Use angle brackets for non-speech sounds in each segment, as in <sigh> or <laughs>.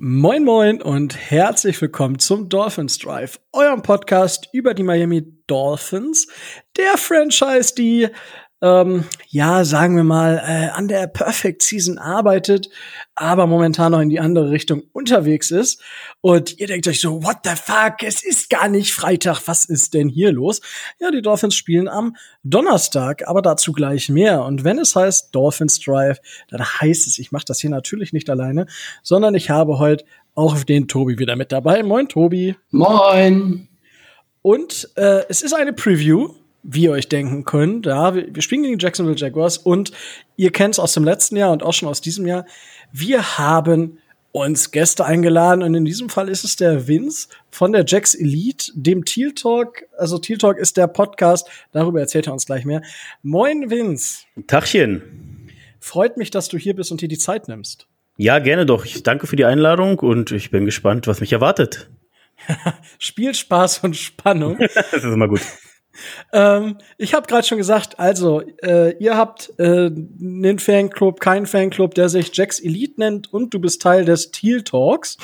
Moin Moin und herzlich willkommen zum Dolphins Drive, eurem Podcast über die Miami Dolphins, der Franchise, die ähm, ja, sagen wir mal, äh, an der Perfect Season arbeitet, aber momentan noch in die andere Richtung unterwegs ist. Und ihr denkt euch so, what the fuck, es ist gar nicht Freitag, was ist denn hier los? Ja, die Dolphins spielen am Donnerstag, aber dazu gleich mehr. Und wenn es heißt Dolphins Drive, dann heißt es, ich mache das hier natürlich nicht alleine, sondern ich habe heute auch den Tobi wieder mit dabei. Moin, Tobi. Moin. Und äh, es ist eine Preview wie ihr euch denken könnt. Ja, wir, spielen gegen die Jacksonville Jaguars und ihr kennt es aus dem letzten Jahr und auch schon aus diesem Jahr. Wir haben uns Gäste eingeladen und in diesem Fall ist es der Vince von der Jacks Elite, dem Teal Talk. Also Teal Talk ist der Podcast, darüber erzählt er uns gleich mehr. Moin Vince. Tachchen. Freut mich, dass du hier bist und dir die Zeit nimmst. Ja, gerne doch. Ich danke für die Einladung und ich bin gespannt, was mich erwartet. <laughs> Spielspaß und Spannung. <laughs> das ist immer gut ähm, ich habe gerade schon gesagt, also äh, ihr habt äh, einen Fanclub, keinen Fanclub, der sich Jacks Elite nennt und du bist Teil des Teal Talks,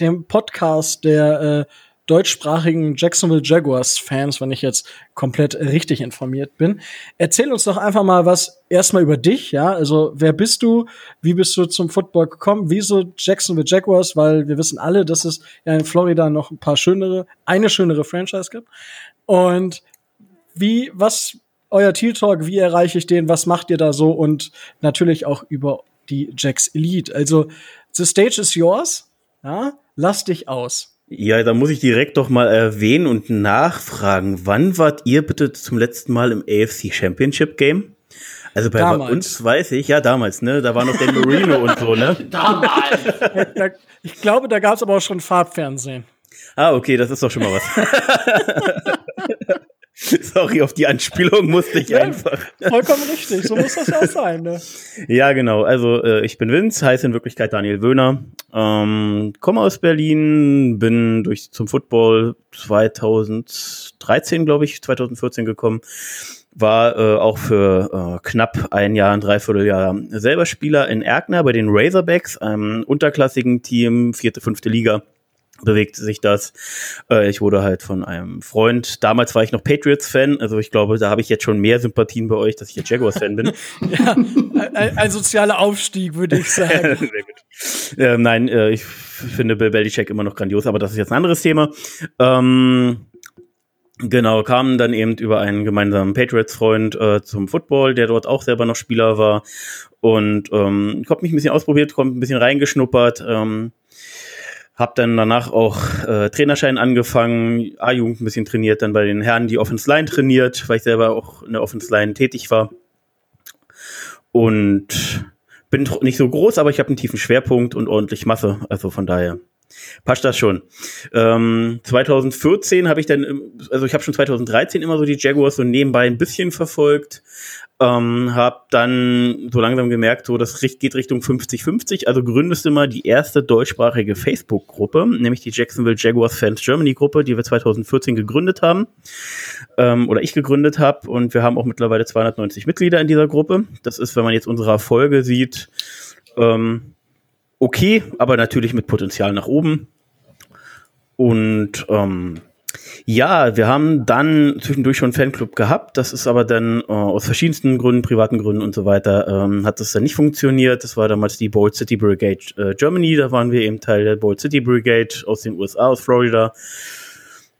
dem Podcast der äh, deutschsprachigen Jacksonville Jaguars Fans, wenn ich jetzt komplett richtig informiert bin. Erzähl uns doch einfach mal was erstmal über dich, ja? Also, wer bist du? Wie bist du zum Football gekommen? Wieso Jacksonville Jaguars? Weil wir wissen alle, dass es ja in Florida noch ein paar schönere, eine schönere Franchise gibt. Und wie, was euer Teal Talk, wie erreiche ich den, was macht ihr da so und natürlich auch über die Jacks Elite. Also, the stage is yours. Ja, lass dich aus. Ja, da muss ich direkt doch mal erwähnen und nachfragen, wann wart ihr bitte zum letzten Mal im AFC Championship Game? Also bei damals. uns weiß ich, ja damals, ne, da war noch der Marino und so, ne? <laughs> Damals. ich glaube, da gab es aber auch schon Farbfernsehen. Ah, okay, das ist doch schon mal was. <laughs> <laughs> Sorry, auf die Anspielung musste ich ja, einfach. Vollkommen richtig, so muss das ja auch sein. Ne? <laughs> Ja, genau. Also äh, ich bin Vince, heiße in Wirklichkeit Daniel Wöhner, ähm, komme aus Berlin, bin durch zum Football 2013, glaube ich, 2014 gekommen. War äh, auch für äh, knapp ein Jahr, ein Dreivierteljahr selber Spieler in Erkner bei den Razorbacks, einem unterklassigen Team, vierte, fünfte Liga bewegt sich das. Äh, ich wurde halt von einem Freund, damals war ich noch Patriots-Fan, also ich glaube, da habe ich jetzt schon mehr Sympathien bei euch, dass ich jetzt Jaguars-Fan bin. <laughs> <laughs> ja, ein, ein, sozialer Aufstieg, würde ich <laughs> sagen. Äh, nein, äh, ich finde Bill Belichick immer noch grandios, aber das ist jetzt ein anderes Thema. Ähm, Genau, kamen dann eben über einen gemeinsamen Patriots-Freund äh, zum Football, der dort auch selber noch Spieler war. Und ähm, ich habe mich ein bisschen ausprobiert, kommt ein bisschen reingeschnuppert. Ähm, hab dann danach auch äh, Trainerschein angefangen, A-Jugend ein bisschen trainiert, dann bei den Herren die Offense Line trainiert, weil ich selber auch in der Offense Line tätig war. Und bin nicht so groß, aber ich habe einen tiefen Schwerpunkt und ordentlich Masse. Also von daher passt das schon. Ähm, 2014 habe ich dann, also ich habe schon 2013 immer so die Jaguars so nebenbei ein bisschen verfolgt, ähm, habe dann so langsam gemerkt, so das geht Richtung 50-50. Also gründest du mal die erste deutschsprachige Facebook-Gruppe, nämlich die Jacksonville Jaguars Fans Germany Gruppe, die wir 2014 gegründet haben ähm, oder ich gegründet habe. Und wir haben auch mittlerweile 290 Mitglieder in dieser Gruppe. Das ist, wenn man jetzt unsere Erfolge sieht, ähm, okay, aber natürlich mit Potenzial nach oben. Und ähm, ja, wir haben dann zwischendurch schon einen Fanclub gehabt. Das ist aber dann äh, aus verschiedensten Gründen, privaten Gründen und so weiter, ähm, hat das dann nicht funktioniert. Das war damals die Bold City Brigade äh, Germany. Da waren wir eben Teil der Bold City Brigade aus den USA, aus Florida.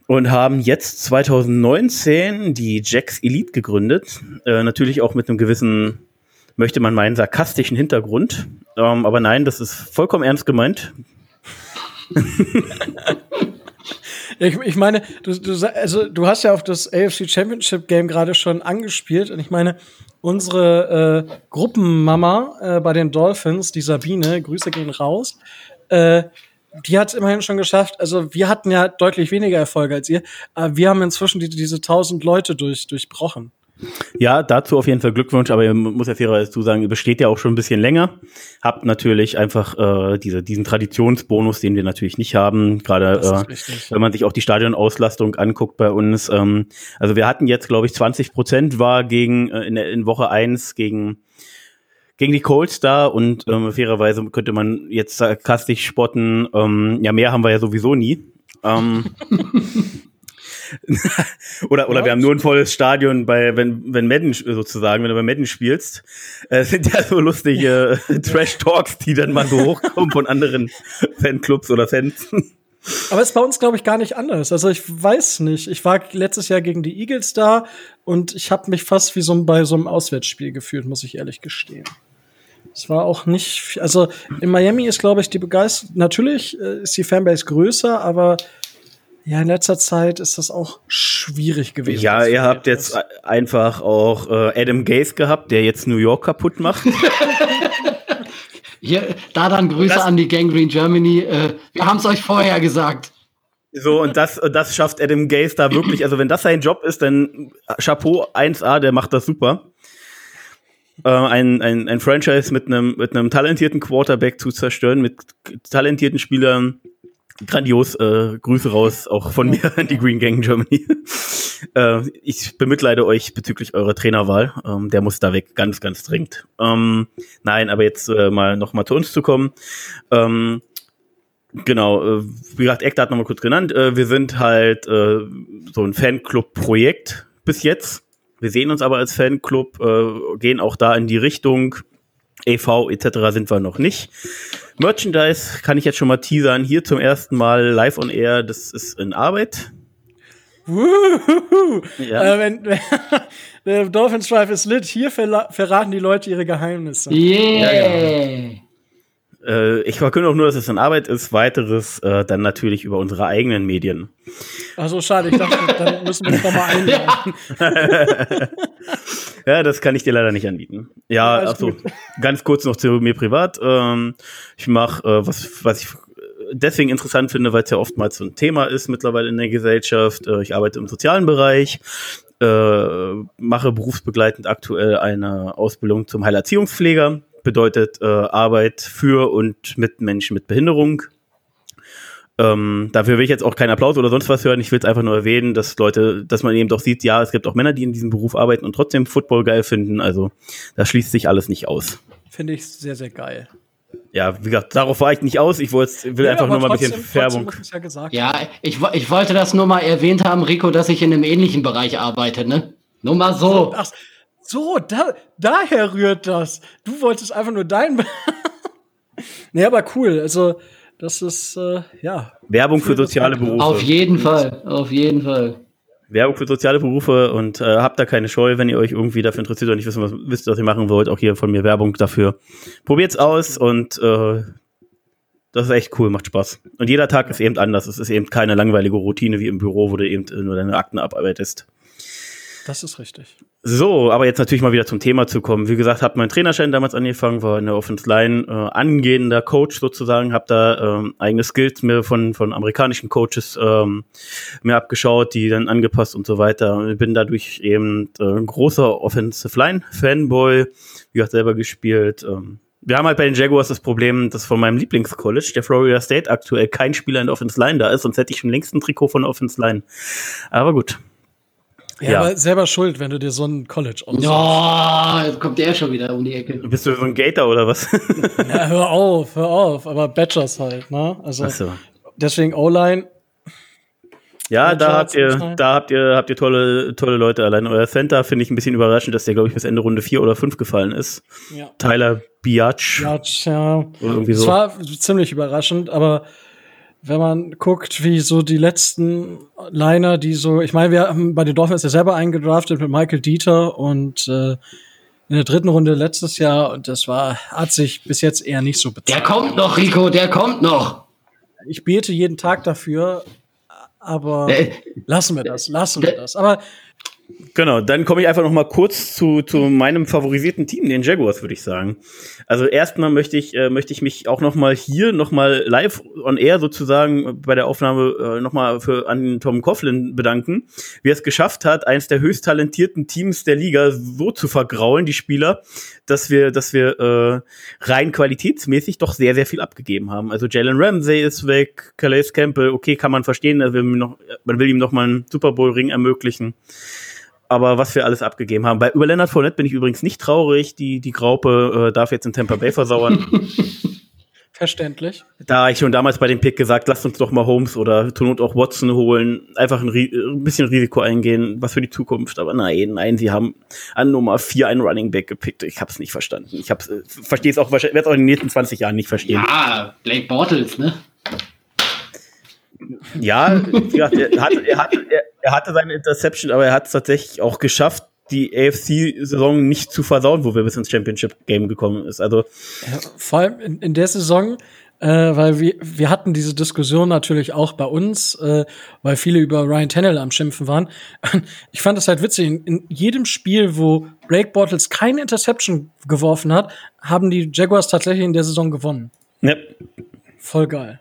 Und haben jetzt 2019 die Jacks Elite gegründet. Äh, natürlich auch mit einem gewissen, möchte man meinen, sarkastischen Hintergrund. Ähm, aber nein, das ist vollkommen ernst gemeint. <laughs> Ich, ich meine, du, du, also, du hast ja auf das AFC Championship Game gerade schon angespielt und ich meine, unsere äh, Gruppenmama äh, bei den Dolphins, die Sabine, Grüße gehen raus, äh, die hat es immerhin schon geschafft. Also wir hatten ja deutlich weniger Erfolge als ihr, aber wir haben inzwischen die, diese tausend Leute durch, durchbrochen. Ja, dazu auf jeden Fall Glückwunsch, aber ihr muss ja fairerweise zu sagen, ihr besteht ja auch schon ein bisschen länger. Habt natürlich einfach äh, diese, diesen Traditionsbonus, den wir natürlich nicht haben. Gerade äh, wenn man sich auch die Stadionauslastung anguckt bei uns. Ähm, also wir hatten jetzt, glaube ich, 20 Prozent war gegen äh, in, in Woche eins gegen gegen die Colts da und ähm, fairerweise könnte man jetzt sarkastisch spotten, ähm, ja, mehr haben wir ja sowieso nie. Ähm, <laughs> oder oder ja. wir haben nur ein volles Stadion bei wenn wenn Madden sozusagen, wenn du bei Madden spielst, äh, sind ja so lustige äh, <laughs> Trash Talks, die dann mal so hochkommen von anderen Fanclubs oder Fans. Aber es ist bei uns, glaube ich, gar nicht anders. Also ich weiß nicht. Ich war letztes Jahr gegen die Eagles da und ich habe mich fast wie so bei so einem Auswärtsspiel gefühlt, muss ich ehrlich gestehen. Es war auch nicht, also in Miami ist, glaube ich, die Begeisterung, natürlich äh, ist die Fanbase größer, aber ja, in letzter Zeit ist das auch schwierig gewesen. Ja, ihr habt jetzt einfach auch äh, Adam Gaze gehabt, der jetzt New York kaputt macht. <laughs> Hier, da dann Grüße das, an die Gangrene Germany. Äh, wir haben es euch vorher gesagt. So, und das, das schafft Adam Gaze da wirklich. Also, wenn das sein Job ist, dann Chapeau 1A, der macht das super. Äh, ein, ein, ein Franchise mit einem mit einem talentierten Quarterback zu zerstören, mit talentierten Spielern. Grandios, äh, Grüße raus, auch von mir an die Green Gang Germany. äh, ich bemitleide euch bezüglich eurer Trainerwahl. Ähm, der muss da weg, ganz, ganz dringend. Ähm, nein, aber jetzt äh, mal noch mal zu uns zu kommen. Ähm, Genau, äh, wie gesagt, Eckdaten nochmal kurz genannt. Äh, wir sind halt äh, so ein Fanclub-Projekt bis jetzt. Wir sehen uns aber als Fanclub, äh, gehen auch da in die Richtung. EV etc. sind wir noch nicht. Merchandise kann ich jetzt schon mal teasern. Hier zum ersten Mal live on air. Das ist in Arbeit. Ja. Äh, wenn, <laughs> der Dolphins Drive ist lit. Hier verraten die Leute ihre Geheimnisse. Yeah. Ja, ja. Äh, ich verkünde auch nur, dass es in Arbeit ist. Weiteres äh, dann natürlich über unsere eigenen Medien. Also schade, ich dachte, dann müssen wir uns nochmal einladen. ja, das kann ich dir leider nicht anbieten. Ja, ja also ganz kurz noch zu mir privat. Ähm, ich mache äh, was, was ich deswegen interessant finde, weil es ja oftmals so ein Thema ist mittlerweile in der Gesellschaft. Äh, ich arbeite im sozialen Bereich, äh, mache berufsbegleitend aktuell eine Ausbildung zum Heilerziehungspfleger bedeutet äh, Arbeit für und mit Menschen mit Behinderung. Ähm, dafür will ich jetzt auch keinen Applaus oder sonst was hören. Ich will es einfach nur erwähnen, dass Leute, dass man eben doch sieht, ja, es gibt auch Männer, die in diesem Beruf arbeiten und trotzdem Football geil finden. Also da schließt sich alles nicht aus. Finde ich sehr, sehr geil. Ja, wie gesagt, darauf war ich nicht aus. Ich wollte, will ja, einfach nur mal ein bisschen Färbung. Ja, ja ich, ich wollte das nur mal erwähnt haben, Rico, dass ich in einem ähnlichen Bereich arbeite, ne? Nur mal so. Ach, so, da, daher rührt das. Du wolltest einfach nur dein. <laughs> nee, aber cool. Also, das ist, äh, ja. Werbung für soziale Berufe. Auf jeden Fall, auf jeden Fall. Werbung für soziale Berufe und äh, habt da keine Scheu, wenn ihr euch irgendwie dafür interessiert oder nicht wissen, was, wisst, was ihr machen wollt. Auch hier von mir Werbung dafür. Probiert's aus und äh, das ist echt cool, macht Spaß. Und jeder Tag ist eben anders. Es ist eben keine langweilige Routine wie im Büro, wo du eben nur deine Akten abarbeitest. Das ist richtig. So, aber jetzt natürlich mal wieder zum Thema zu kommen. Wie gesagt, habe meinen Trainerschein damals angefangen, war in der Offense Line äh, angehender Coach sozusagen, habe da ähm, eigene Skills mir von von amerikanischen Coaches ähm, mir abgeschaut, die dann angepasst und so weiter. Bin dadurch eben äh, ein großer Offensive Line Fanboy, wie gesagt selber gespielt. Ähm, wir haben halt bei den Jaguars das Problem, dass von meinem Lieblingscollege, der Florida State, aktuell kein Spieler in der Offense Line da ist, sonst hätte ich schon längst ein Trikot von der Offense Line. Aber gut, ja, ja, aber selber schuld, wenn du dir so ein College aussuchst. Ja, jetzt kommt der schon wieder um die Ecke. Bist du so ein Gator oder was? <laughs> ja, hör auf, hör auf. Aber Badgers halt, ne? Also, so. deswegen O-Line. Ja, da habt ihr, da habt ihr, habt ihr tolle, tolle Leute. Allein euer Center finde ich ein bisschen überraschend, dass der, glaube ich, bis Ende Runde 4 oder 5 gefallen ist. Ja. Tyler Biatch. Biatch, ja. Oder irgendwie so. Das war ziemlich überraschend, aber wenn man guckt, wie so die letzten Liner, die so, ich meine, wir haben bei den Dolphins ja selber eingedraftet mit Michael Dieter und äh, in der dritten Runde letztes Jahr und das war, hat sich bis jetzt eher nicht so bezahlt. Der kommt noch, Rico, der kommt noch. Ich bete jeden Tag dafür, aber äh, lassen wir das, lassen wir das. Aber Genau, dann komme ich einfach noch mal kurz zu, zu meinem favorisierten Team, den Jaguars, würde ich sagen. Also erstmal möchte ich, äh, möchte ich mich auch noch mal hier noch mal live on air sozusagen bei der Aufnahme äh, noch mal für an Tom Coughlin bedanken, wie er es geschafft hat, eines der höchst talentierten Teams der Liga so zu vergraulen, die Spieler, dass wir, dass wir äh, rein qualitätsmäßig doch sehr, sehr viel abgegeben haben. Also Jalen Ramsey ist weg, Calais Campbell, okay, kann man verstehen, man will ihm noch, will ihm noch mal einen Super Bowl Ring ermöglichen. Aber was wir alles abgegeben haben. Bei über Leonard Fournette bin ich übrigens nicht traurig. Die, die Graupe äh, darf jetzt in Tampa Bay versauern. <laughs> Verständlich. Da ich schon damals bei dem Pick gesagt, lasst uns doch mal Holmes oder zur Not auch Watson holen, einfach ein, ein, bisschen Risiko eingehen, was für die Zukunft. Aber nein, nein, sie haben an Nummer 4 einen Running Back gepickt. Ich habe es nicht verstanden. Ich hab's, äh, verstehe es auch, werde es auch in den nächsten 20 Jahren nicht verstehen. Ja, Blake Bortles, ne? Ja, er hatte, er, hatte, er hatte seine Interception, aber er hat es tatsächlich auch geschafft, die AFC-Saison nicht zu versauen, wo wir bis ins Championship-Game gekommen ist. Also ja, vor allem in, in der Saison, äh, weil wir, wir hatten diese Diskussion natürlich auch bei uns, äh, weil viele über Ryan Tannehill am Schimpfen waren. <laughs> Ich fand das halt witzig. In, in jedem Spiel, wo Blake Bortles keine Interception geworfen hat, haben die Jaguars tatsächlich in der Saison gewonnen. Ja. Voll geil.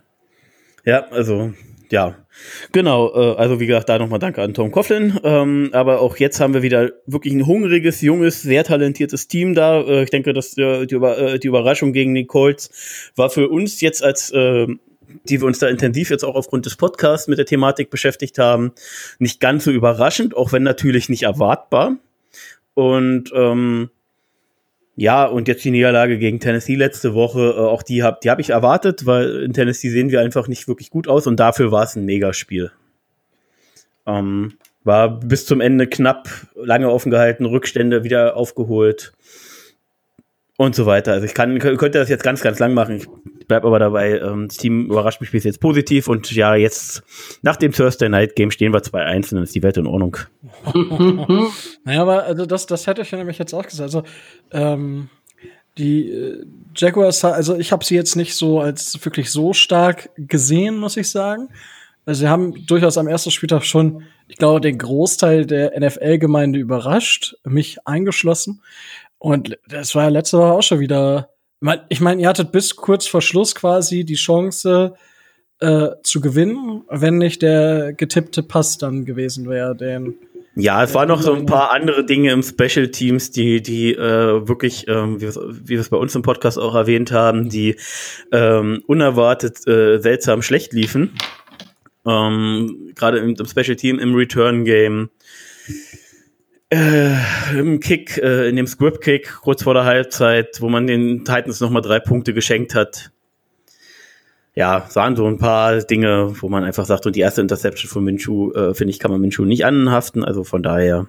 Ja, also ja, genau. Äh, also wie gesagt, da nochmal Danke an Tom Coughlin. Ähm, aber auch jetzt haben wir wieder wirklich ein hungriges, junges, sehr talentiertes Team da. Äh, ich denke, dass äh, die, Über äh, die Überraschung gegen die Colts war für uns jetzt als äh, die wir uns da intensiv jetzt auch aufgrund des Podcasts mit der Thematik beschäftigt haben, nicht ganz so überraschend, auch wenn natürlich nicht erwartbar. Und ähm, ja, und jetzt die Niederlage gegen Tennessee letzte Woche, äh, auch die habe die hab ich erwartet, weil in Tennessee sehen wir einfach nicht wirklich gut aus und dafür war es ein Megaspiel. Ähm, war bis zum Ende knapp, lange offen gehalten, Rückstände wieder aufgeholt und so weiter. Also ich kann, könnte das jetzt ganz, ganz lang machen. Ich bleib aber dabei, ähm, das Team überrascht mich bis jetzt positiv und ja, jetzt nach dem Thursday Night Game stehen wir 2-1 und dann ist die Welt in Ordnung. <laughs> naja, aber also das, das hätte ich ja nämlich jetzt auch gesagt. Also, ähm, die äh, Jaguars, also ich habe sie jetzt nicht so als wirklich so stark gesehen, muss ich sagen. Also sie haben durchaus am ersten Spieltag schon, ich glaube, den Großteil der NFL-Gemeinde überrascht, mich eingeschlossen. Und das war ja letzte Woche auch schon wieder. Ich meine, ihr hattet bis kurz vor Schluss quasi die Chance äh, zu gewinnen, wenn nicht der getippte Pass dann gewesen wäre, den ja, es waren noch so ein paar andere Dinge im Special Teams, die, die äh, wirklich, ähm, wie, wir es bei uns im Podcast auch erwähnt haben, die ähm, unerwartet äh, seltsam schlecht liefen. Ähm, Gerade im, im Special Team, im Return Game äh, im Kick, äh, in dem Script-Kick kurz vor der Halbzeit, wo man den Titans nochmal drei Punkte geschenkt hat. Ja, waren so ein paar Dinge, wo man einfach sagt, und die erste Interception von Minshu, äh, finde ich, kann man Minshu nicht anhaften. Also von daher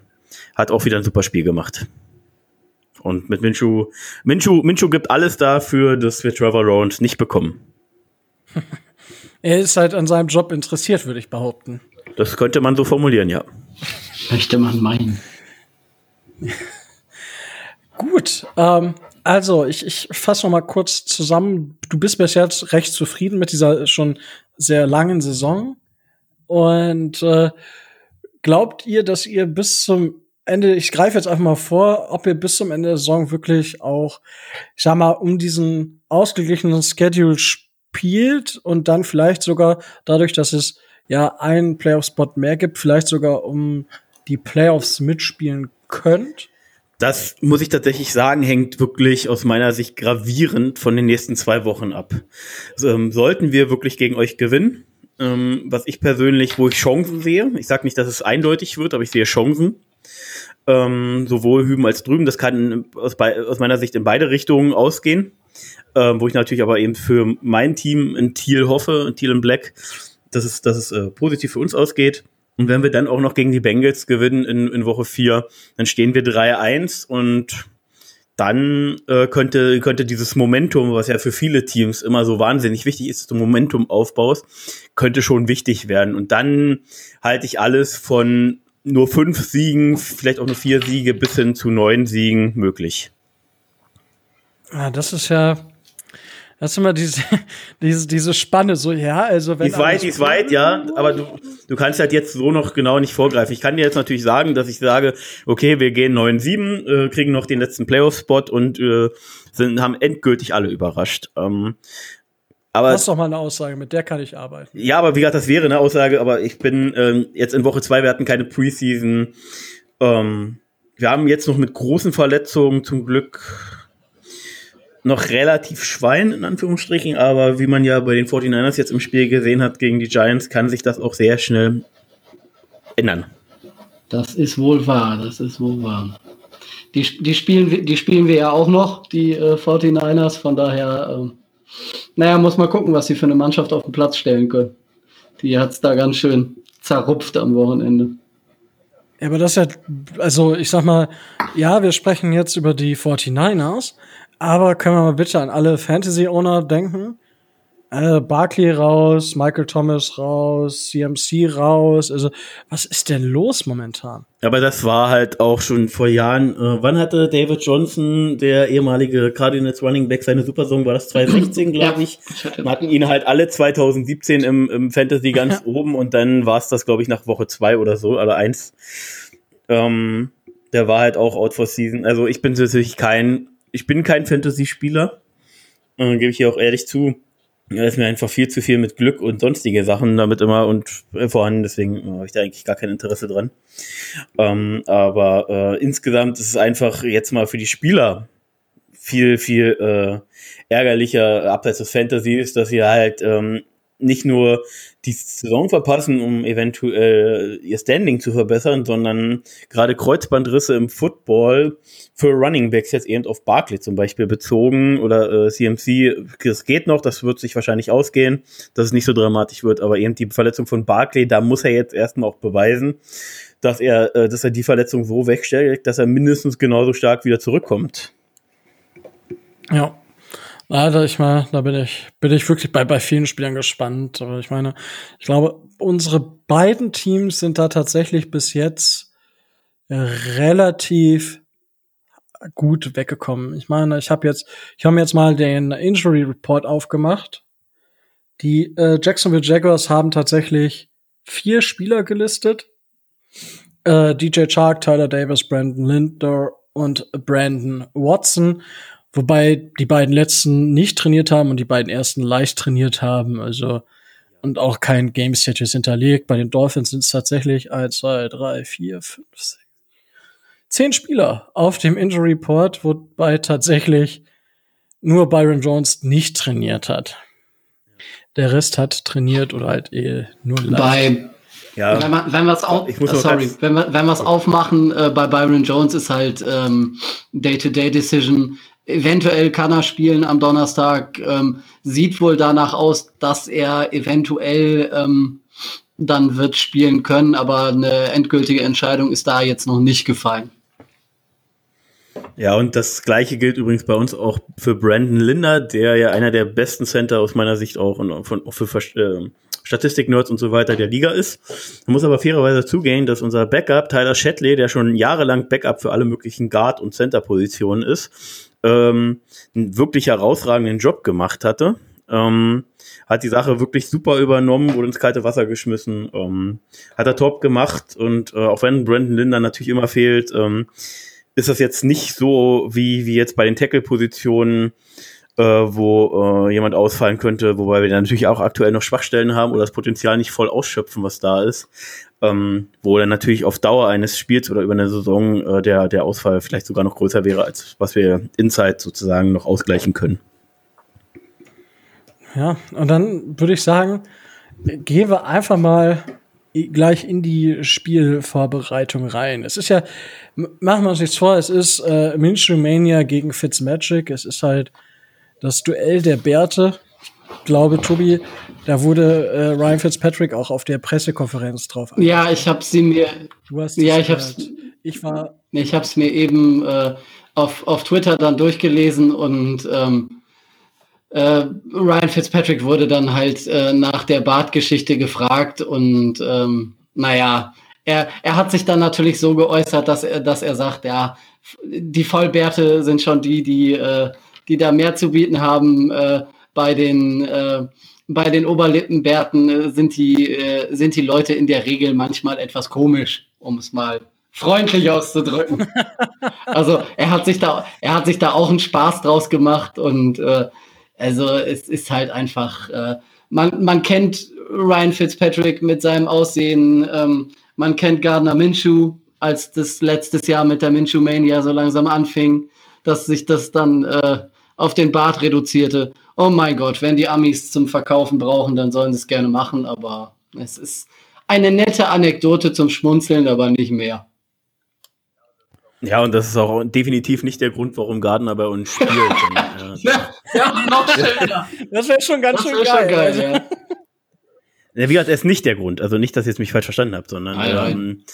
hat auch wieder ein super Spiel gemacht. Und mit Minshu, Minshu, Minshu gibt alles dafür, dass wir Trevor Lawrence nicht bekommen. <laughs> er ist halt an seinem Job interessiert, würde ich behaupten. Das könnte man so formulieren, ja. Möchte man meinen. <laughs> Gut, ähm, also ich, ich fasse noch mal kurz zusammen. Du bist bis jetzt recht zufrieden mit dieser schon sehr langen Saison und äh, glaubt ihr, dass ihr bis zum Ende, ich greife jetzt einfach mal vor, ob ihr bis zum Ende der Saison wirklich auch, ich sag mal, um diesen ausgeglichenen Schedule spielt und dann vielleicht sogar dadurch, dass es ja einen Playoff-Spot mehr gibt, vielleicht sogar um die Playoffs mitspielen könnt? Das muss ich tatsächlich sagen, hängt wirklich aus meiner Sicht gravierend von den nächsten zwei Wochen ab. Also, ähm, sollten wir wirklich gegen euch gewinnen, ähm, was ich persönlich, wo ich Chancen sehe, ich sage nicht, dass es eindeutig wird, aber ich sehe Chancen, ähm, sowohl hüben als drüben, das kann aus, aus meiner Sicht in beide Richtungen ausgehen, ähm, wo ich natürlich aber eben für mein Team in Teal hoffe, in Teal in Black, dass es, dass es äh, positiv für uns ausgeht. Und wenn wir dann auch noch gegen die Bengals gewinnen in, in Woche 4, dann stehen wir 3-1 und dann äh, könnte, könnte dieses Momentum, was ja für viele Teams immer so wahnsinnig wichtig ist, dass du Momentum aufbaust, könnte schon wichtig werden. Und dann halte ich alles von nur fünf Siegen, vielleicht auch nur vier Siege bis hin zu neun Siegen möglich. Ja, das ist ja das ist immer diese, <laughs> diese, diese Spanne, so, ja, also wenn. Die ist weit, die ist weit, ja, aber du, du kannst halt jetzt so noch genau nicht vorgreifen. Ich kann dir jetzt natürlich sagen, dass ich sage, okay, wir gehen 9-7, äh, kriegen noch den letzten Playoff-Spot und äh, sind, haben endgültig alle überrascht. Ähm, aber, das ist doch mal eine Aussage, mit der kann ich arbeiten. Ja, aber wie gesagt, das wäre eine Aussage, aber ich bin ähm, jetzt in Woche zwei, wir hatten keine Preseason. Ähm, wir haben jetzt noch mit großen Verletzungen zum Glück noch relativ Schwein, in Anführungsstrichen, aber wie man ja bei den 49ers jetzt im Spiel gesehen hat gegen die Giants, kann sich das auch sehr schnell ändern. Das ist wohl wahr, das ist wohl wahr. Die, die, spielen, die spielen wir ja auch noch, die äh, 49ers, von daher, ähm, naja, muss mal gucken, was sie für eine Mannschaft auf den Platz stellen können. Die hat es da ganz schön zerrupft am Wochenende. Ja, aber das ist ja, also ich sag mal, ja, wir sprechen jetzt über die 49ers, aber können wir mal bitte an alle Fantasy-Owner denken? Äh, Barkley raus, Michael Thomas raus, CMC raus. Also, was ist denn los momentan? Aber das war halt auch schon vor Jahren. Äh, wann hatte David Johnson, der ehemalige Cardinals Running Back, seine Supersong? War das <clears throat> 2016, glaube ich? Wir hatten ihn halt alle 2017 im, im Fantasy ganz oben und dann war es das, glaube ich, nach Woche zwei oder so, oder eins. Ähm, der war halt auch out for season. Also ich bin natürlich kein, ich bin kein Fantasy-Spieler. Äh, Gebe ich hier auch ehrlich zu ja, ist mir einfach viel zu viel mit Glück und sonstige Sachen damit immer und äh, vorhanden, deswegen habe ich da eigentlich gar kein Interesse dran. Ähm, aber äh, insgesamt ist es einfach jetzt mal für die Spieler viel, viel äh, ärgerlicher, abseits des Fantasies, dass sie halt ähm, nicht nur die Saison verpassen, um eventuell ihr Standing zu verbessern, sondern gerade Kreuzbandrisse im Football für Running Backs jetzt eben auf Barkley zum Beispiel bezogen oder äh, CMC, das geht noch, das wird sich wahrscheinlich ausgehen, dass es nicht so dramatisch wird, aber eben die Verletzung von Barkley, da muss er jetzt erstmal auch beweisen, dass er, äh, dass er die Verletzung so wegstellt, dass er mindestens genauso stark wieder zurückkommt. Ja, da ich mal, da bin ich, bin ich wirklich bei, bei vielen Spielern gespannt. Aber ich meine, ich glaube, unsere beiden Teams sind da tatsächlich bis jetzt relativ gut weggekommen. Ich meine, ich habe jetzt, ich habe jetzt mal den Injury Report aufgemacht. Die äh, Jacksonville Jaguars haben tatsächlich vier Spieler gelistet. Äh, DJ Chark, Tyler Davis, Brandon Linder und Brandon Watson. Wobei die beiden letzten nicht trainiert haben und die beiden ersten leicht trainiert haben. Also und auch kein Game Status hinterlegt. Bei den Dolphins sind es tatsächlich eins, zwei, drei, vier, fünf, sechs, zehn Spieler auf dem Injury Report, wobei tatsächlich nur Byron Jones nicht trainiert hat. Der Rest hat trainiert oder halt eh nur leicht. Bei ja. Wenn, man, wenn wir es auf, äh, sorry, wenn wir, wenn aufmachen, äh, bei Byron Jones ist halt ähm, Day-to-Day-Decision Eventuell kann er spielen am Donnerstag. Ähm, sieht wohl danach aus, dass er eventuell ähm, dann wird spielen können, aber eine endgültige Entscheidung ist da jetzt noch nicht gefallen. Ja, und das gleiche gilt übrigens bei uns auch für Brandon Linder, der ja einer der besten Center aus meiner Sicht auch und von, auch für äh, Statistik-Nerds und so weiter der Liga ist. Man muss aber fairerweise zugehen, dass unser Backup, Tyler Shetley, der schon jahrelang Backup für alle möglichen Guard- und Center-Positionen ist, ähm, einen wirklich herausragenden Job gemacht hatte. Ähm, hat die Sache wirklich super übernommen, wurde ins kalte Wasser geschmissen, ähm, hat er top gemacht und äh, auch wenn Brandon Linder natürlich immer fehlt, ähm, ist das jetzt nicht so wie, wie jetzt bei den Tackle-Positionen, äh, wo äh, jemand ausfallen könnte, wobei wir natürlich auch aktuell noch Schwachstellen haben oder das Potenzial nicht voll ausschöpfen, was da ist ähm, wo dann natürlich auf Dauer eines Spiels oder über eine Saison äh, der, der Ausfall vielleicht sogar noch größer wäre, als was wir inside sozusagen noch ausgleichen können. Ja, und dann würde ich sagen, gehen wir einfach mal gleich in die Spielvorbereitung rein. Es ist ja, machen wir uns nichts vor, es ist äh, Minshew Mania gegen Fitzmagic. Es ist halt das Duell der Bärte glaube, Tobi, da wurde äh, Ryan Fitzpatrick auch auf der Pressekonferenz drauf. Ja, ich habe sie mir. Du hast ja, ich habe Ich war. Ich habe es mir eben äh, auf, auf Twitter dann durchgelesen und ähm, äh, Ryan Fitzpatrick wurde dann halt äh, nach der Bartgeschichte gefragt und ähm, naja, er, er hat sich dann natürlich so geäußert, dass er, dass er sagt, ja, die Vollbärte sind schon die, die, äh, die da mehr zu bieten haben. Äh, bei den, äh, bei den Oberlippenbärten äh, sind, die, äh, sind die Leute in der Regel manchmal etwas komisch, um es mal freundlich auszudrücken. <laughs> also er hat sich da, er hat sich da auch einen Spaß draus gemacht und äh, also es ist halt einfach, äh, man, man kennt Ryan Fitzpatrick mit seinem Aussehen, ähm, man kennt Gardner Minshew, als das letztes Jahr mit der Minshew Mania so langsam anfing, dass sich das dann äh, auf den Bart reduzierte oh mein Gott, wenn die Amis zum Verkaufen brauchen, dann sollen sie es gerne machen, aber es ist eine nette Anekdote zum Schmunzeln, aber nicht mehr. Ja, und das ist auch definitiv nicht der Grund, warum Gardner bei uns spielt. und, <laughs> ja. ja, noch schöner. Das wäre schon ganz das schön geil. Schon geil also. ja. Wie gesagt, er ist nicht der Grund. Also nicht, dass ihr es mich falsch verstanden habt, sondern nein, ähm,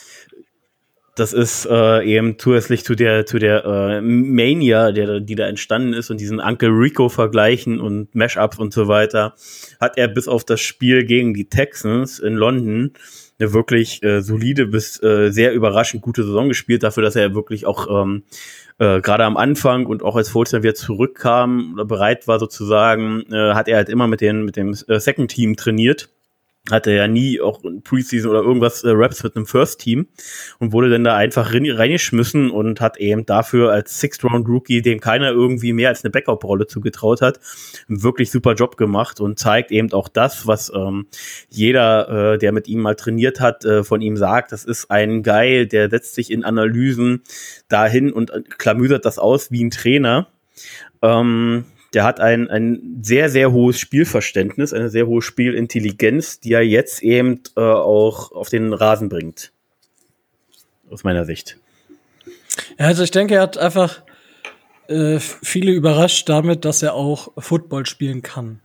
das ist äh, eben zusätzlich zu der zu der äh, Mania, der, die da entstanden ist und diesen Uncle Rico Vergleichen und Mashups und so weiter, hat er bis auf das Spiel gegen die Texans in London eine wirklich äh, solide bis äh, sehr überraschend gute Saison gespielt, dafür, dass er wirklich auch ähm, äh, gerade am Anfang und auch als Fultz dann wieder zurückkam oder bereit war sozusagen, äh, hat er halt immer mit, den, mit dem äh, Second Team trainiert hatte ja nie auch in Preseason oder irgendwas äh, Raps mit einem First Team und wurde dann da einfach reingeschmissen und hat eben dafür als Sixth Round Rookie, dem keiner irgendwie mehr als eine Backup-Rolle zugetraut hat, einen wirklich super Job gemacht und zeigt eben auch das, was ähm, jeder, äh, der mit ihm mal trainiert hat, äh, von ihm sagt. Das ist ein Guy, der setzt sich in Analysen dahin und äh, klamüsert das aus wie ein Trainer. Ähm, der hat ein, ein sehr, sehr hohes Spielverständnis, eine sehr hohe Spielintelligenz, die er jetzt eben äh, auch auf den Rasen bringt. Aus meiner Sicht. Ja, also ich denke, er hat einfach äh, viele überrascht damit, dass er auch Football spielen kann.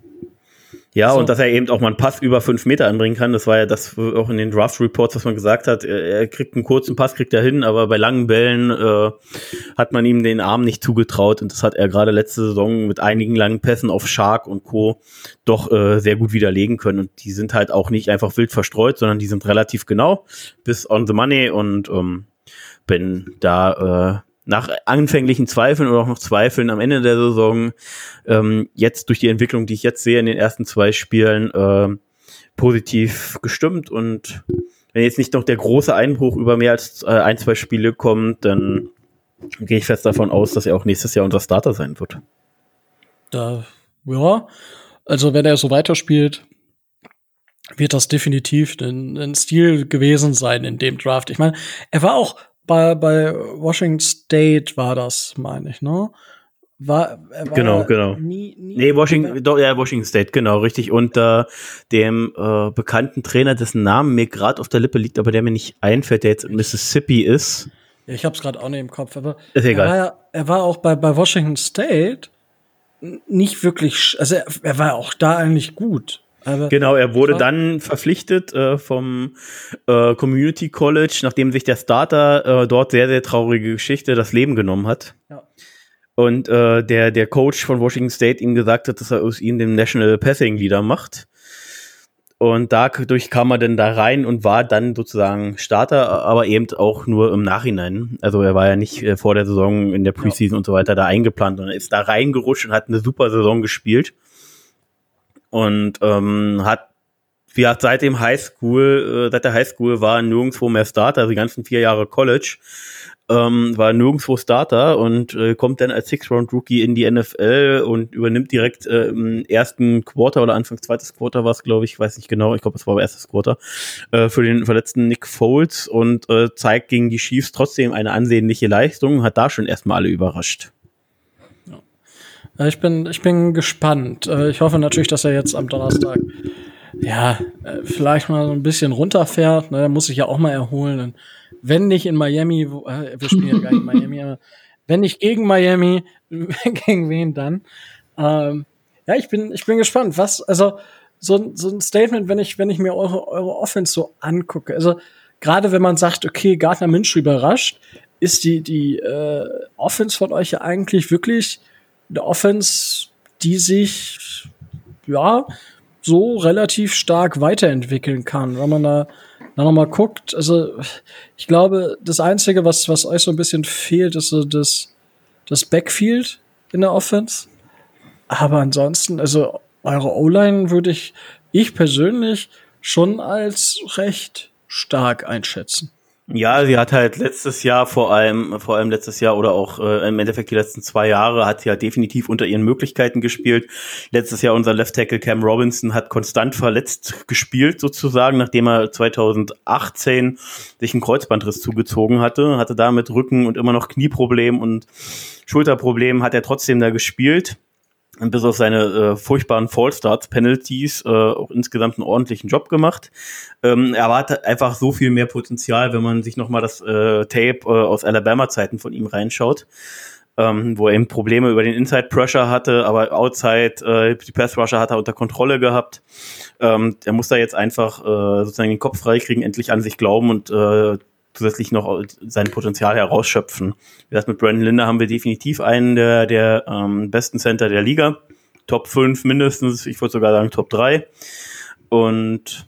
Ja, so. und dass er eben auch mal einen Pass über fünf Meter anbringen kann. Das war ja das auch in den Draft Reports, was man gesagt hat. Er kriegt einen kurzen Pass, kriegt er hin, aber bei langen Bällen äh, hat man ihm den Arm nicht zugetraut. Und das hat er gerade letzte Saison mit einigen langen Pässen auf Shark und Co. doch äh, sehr gut widerlegen können. Und die sind halt auch nicht einfach wild verstreut, sondern die sind relativ genau bis on the money. Und ähm, bin da äh, nach anfänglichen Zweifeln oder auch noch Zweifeln am Ende der Saison ähm, jetzt durch die Entwicklung, die ich jetzt sehe in den ersten zwei Spielen, äh, positiv gestimmt und wenn jetzt nicht noch der große Einbruch über mehr als äh, ein, zwei Spiele kommt, dann gehe ich fest davon aus, dass er auch nächstes Jahr unser Starter sein wird. Da, ja, also wenn er so weiterspielt, wird das definitiv ein, ein Stil gewesen sein in dem Draft. Ich meine, er war auch bei, bei Washington State war das, meine ich, ne? War, war genau, genau. Nie, nie nee, Washington, doch, ja, Washington State, genau, richtig. Unter dem äh, bekannten Trainer, dessen Namen mir gerade auf der Lippe liegt, aber der mir nicht einfällt, der jetzt in Mississippi ist. Ja, ich hab's gerade auch nicht im Kopf, aber ist egal. Er war, ja, er war auch bei, bei Washington State nicht wirklich, also er, er war auch da eigentlich gut. Aber genau, er wurde dann verpflichtet äh, vom äh, Community College, nachdem sich der Starter äh, dort sehr, sehr traurige Geschichte das Leben genommen hat. Ja. Und äh, der, der Coach von Washington State ihm gesagt hat, dass er aus ihm den National Passing Leader macht. Und dadurch kam er dann da rein und war dann sozusagen Starter, aber eben auch nur im Nachhinein. Also er war ja nicht äh, vor der Saison in der Preseason ja. und so weiter da eingeplant, sondern ist da reingerutscht und hat eine super Saison gespielt und ähm, hat wie hat seit dem Highschool, äh, seit der Highschool war nirgendwo mehr Starter, also die ganzen vier Jahre College, ähm, war nirgendwo Starter und äh, kommt dann als Six-Round-Rookie in die NFL und übernimmt direkt äh, im ersten Quarter oder Anfangs zweites Quarter war es, glaube ich, weiß nicht genau, ich glaube, es war aber erstes Quarter, äh, für den verletzten Nick Foles und äh, zeigt gegen die Chiefs trotzdem eine ansehnliche Leistung, hat da schon erstmal alle überrascht. Ich bin, ich bin gespannt. Äh, ich hoffe natürlich, dass er jetzt am Donnerstag ja, äh, vielleicht mal so ein bisschen runterfährt. Ne? muss sich ja auch mal erholen. wenn nicht in Miami, wo, äh, wir spielen ja gar nicht in <laughs> Miami, aber wenn nicht gegen Miami, <laughs> gegen wen dann? Ähm, ja, ich bin, ich bin gespannt. Was, also so, so ein Statement, wenn ich, wenn ich mir eure, eure Offense so angucke. Also gerade wenn man sagt, okay, Gardner Minshew überrascht, ist die, die äh, Offense von euch ja eigentlich wirklich eine Offense, die sich ja so relativ stark weiterentwickeln kann, wenn man da dann noch mal guckt. Also ich glaube, das Einzige, was was euch so ein bisschen fehlt, ist so das das Backfield in der Offense. Aber ansonsten, also eure O-Line würde ich ich persönlich schon als recht stark einschätzen. Ja, sie hat halt letztes Jahr vor allem, vor allem letztes Jahr oder auch äh, im Endeffekt die letzten zwei Jahre hat sie halt definitiv unter ihren Möglichkeiten gespielt. Letztes Jahr unser Left Tackle Cam Robinson hat konstant verletzt gespielt sozusagen, nachdem er 2018 sich einen Kreuzbandriss zugezogen hatte, hatte damit Rücken und immer noch Knieproblem und Schulterproblem hat er trotzdem da gespielt bis auf seine äh, furchtbaren Fallstarts, Penalties, äh, auch insgesamt einen ordentlichen Job gemacht. Ähm, er hat einfach so viel mehr Potenzial, wenn man sich nochmal das äh, Tape äh, aus Alabama-Zeiten von ihm reinschaut, ähm, wo er eben Probleme über den Inside Pressure hatte, aber Outside, äh, die Pass Rusher hat er unter Kontrolle gehabt. Ähm, er muss da jetzt einfach äh, sozusagen den Kopf freikriegen, endlich an sich glauben und äh, zusätzlich noch sein Potenzial herausschöpfen. Wie gesagt, mit Brandon Linder haben wir definitiv einen der, der ähm, besten Center der Liga. Top 5 mindestens, ich würde sogar sagen Top 3. Und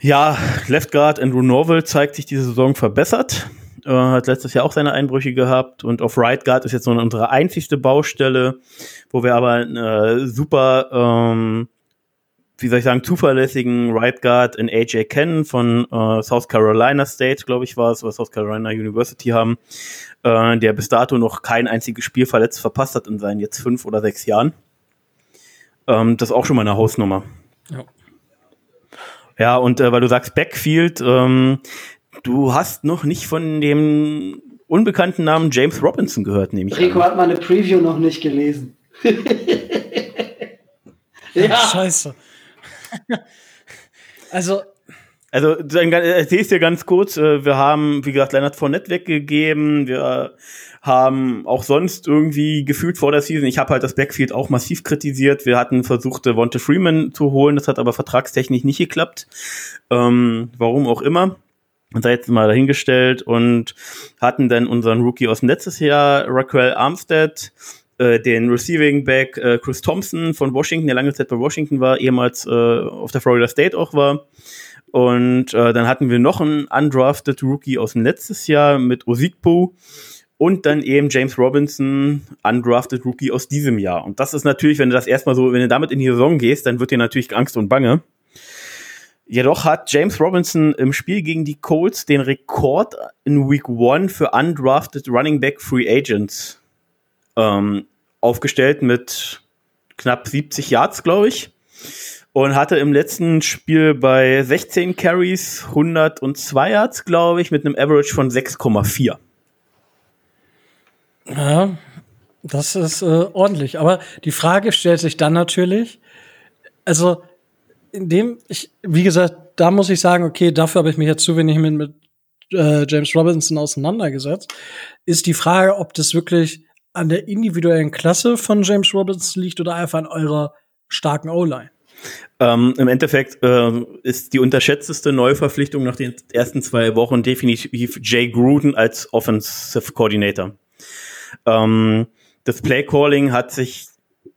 ja, Left Guard Andrew Norville zeigt sich diese Saison verbessert. Äh, hat letztes Jahr auch seine Einbrüche gehabt und auf Right Guard ist jetzt so unsere einzigste Baustelle, wo wir aber eine super ähm, wie soll ich sagen, zuverlässigen Right Guard in AJ kennen von äh, South Carolina State, glaube ich, war es, oder South Carolina University haben, äh, der bis dato noch kein einziges Spiel verletzt verpasst hat in seinen jetzt fünf oder sechs Jahren. Ähm, das ist auch schon mal eine Hausnummer. Ja. Ja, und äh, weil du sagst Backfield, ähm, du hast noch nicht von dem unbekannten Namen James Robinson gehört, nehme ich Rico an. hat meine Preview noch nicht gelesen. <laughs> ja. Scheiße. <laughs> also. Also, dann erzähl ich dir ganz kurz. Äh, wir haben, wie gesagt, Leonard Fournette weggegeben. Wir haben auch sonst irgendwie gefühlt vor der Season, ich habe halt das Backfield auch massiv kritisiert. Wir hatten versucht, Wonte Freeman zu holen. Das hat aber vertragstechnisch nicht geklappt. Ähm, warum auch immer. Und sei jetzt mal dahingestellt und hatten dann unseren Rookie aus dem letztes Jahr, Raquel Armstead, äh, den Receiving Back äh, Chris Thompson von Washington, der lange Zeit bei Washington war, ehemals äh, auf der Florida State auch war. Und äh, dann hatten wir noch einen undrafted Rookie aus dem letztes Jahr mit Osikpo und dann eben James Robinson, undrafted Rookie aus diesem Jahr. Und das ist natürlich, wenn du das erstmal so, wenn du damit in die Saison gehst, dann wird dir natürlich Angst und Bange. Jedoch hat James Robinson im Spiel gegen die Colts den Rekord in Week 1 für undrafted Running Back Free Agents ähm, aufgestellt mit knapp 70 Yards, glaube ich. Und hatte im letzten Spiel bei 16 Carries 102 Yards, glaube ich, mit einem Average von 6,4. Ja, das ist äh, ordentlich. Aber die Frage stellt sich dann natürlich, also in dem, ich, wie gesagt, da muss ich sagen, okay, dafür habe ich mich jetzt zu wenig mit, mit äh, James Robinson auseinandergesetzt, ist die Frage, ob das wirklich an der individuellen Klasse von James Robinson liegt oder einfach an eurer starken O-Line? Ähm, Im Endeffekt äh, ist die unterschätzteste Neuverpflichtung nach den ersten zwei Wochen definitiv Jay Gruden als Offensive Coordinator. Ähm, das Play Calling hat sich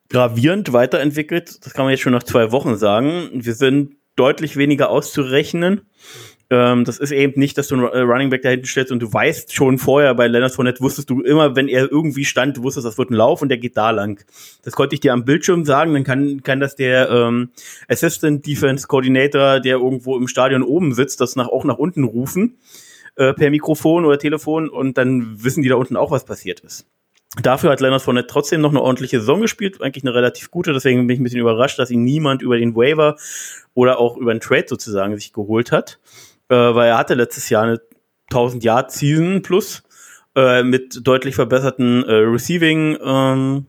gravierend weiterentwickelt. Das kann man jetzt schon nach zwei Wochen sagen. Wir sind deutlich weniger auszurechnen. Ähm, das ist eben nicht, dass du einen äh, Running Back da hinten stellst und du weißt schon vorher, bei Leonard Fournette wusstest du immer, wenn er irgendwie stand, du wusstest, das wird ein Lauf und der geht da lang. Das konnte ich dir am Bildschirm sagen, dann kann, kann das der ähm, Assistant Defense Coordinator, der irgendwo im Stadion oben sitzt, das nach, auch nach unten rufen, äh, per Mikrofon oder Telefon und dann wissen die da unten auch, was passiert ist. Dafür hat Leonard Fournette trotzdem noch eine ordentliche Saison gespielt, eigentlich eine relativ gute, deswegen bin ich ein bisschen überrascht, dass ihn niemand über den Waiver oder auch über den Trade sozusagen sich geholt hat äh, weil er hatte letztes Jahr eine 1000 Yard Season plus äh, mit deutlich verbesserten äh, Receiving ähm,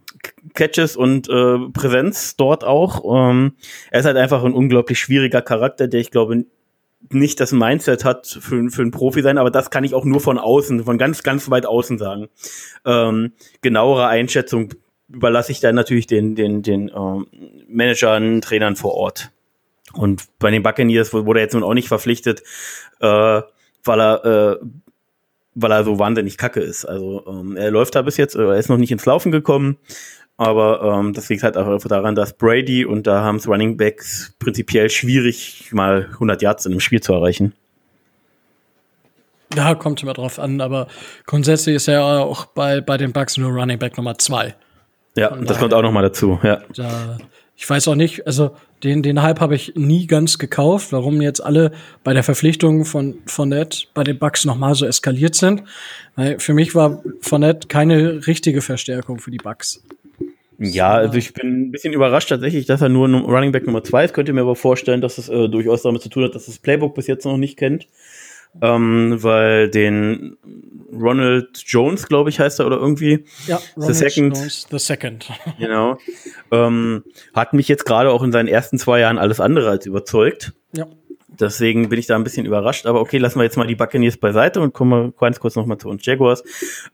Catches und äh, Präsenz dort auch. Ähm, er ist halt einfach ein unglaublich schwieriger Charakter, der ich glaube nicht das Mindset hat für, für einen Profi sein, aber das kann ich auch nur von außen, von ganz, ganz weit außen sagen. Ähm, genauere Einschätzung überlasse ich dann natürlich den, den, den ähm, Managern, Trainern vor Ort. Und bei den Buccaneers wurde er jetzt nun auch nicht verpflichtet, äh, weil er äh, weil er so wahnsinnig kacke ist. Also ähm, er läuft da bis jetzt, äh, er ist noch nicht ins Laufen gekommen, aber ähm, das liegt halt einfach daran, dass Brady und da haben es Running Backs prinzipiell schwierig, mal 100 Yards in einem Spiel zu erreichen. Ja, kommt immer drauf an, aber grundsätzlich ist er auch bei, bei den Bucks nur Running Back Nummer zwei. Ja, Von das kommt auch noch mal dazu, ja. Da, ich weiß auch nicht, also den, den Hype habe ich nie ganz gekauft, warum jetzt alle bei der Verpflichtung von Fournette bei den Bucks nochmal so eskaliert sind. Weil für mich war Fournette keine richtige Verstärkung für die Bucks. Ja, also ich bin ein bisschen überrascht tatsächlich, dass er nur Running Back Nummer zwei ist. Könnte mir aber vorstellen, dass es äh, durchaus damit zu tun hat, dass das Playbook bis jetzt noch nicht kennt. Ähm, weil den Ronald Jones, glaube ich, heißt er oder irgendwie. Ja, Ronald the Second. Jones, the Second. <laughs> genau. Ähm, hat mich jetzt gerade auch in seinen ersten zwei Jahren alles andere als überzeugt. Ja. Deswegen bin ich da ein bisschen überrascht. Aber okay, lassen wir jetzt mal die Buccaneers beiseite und kommen wir ganz kurz nochmal zu uns Jaguars.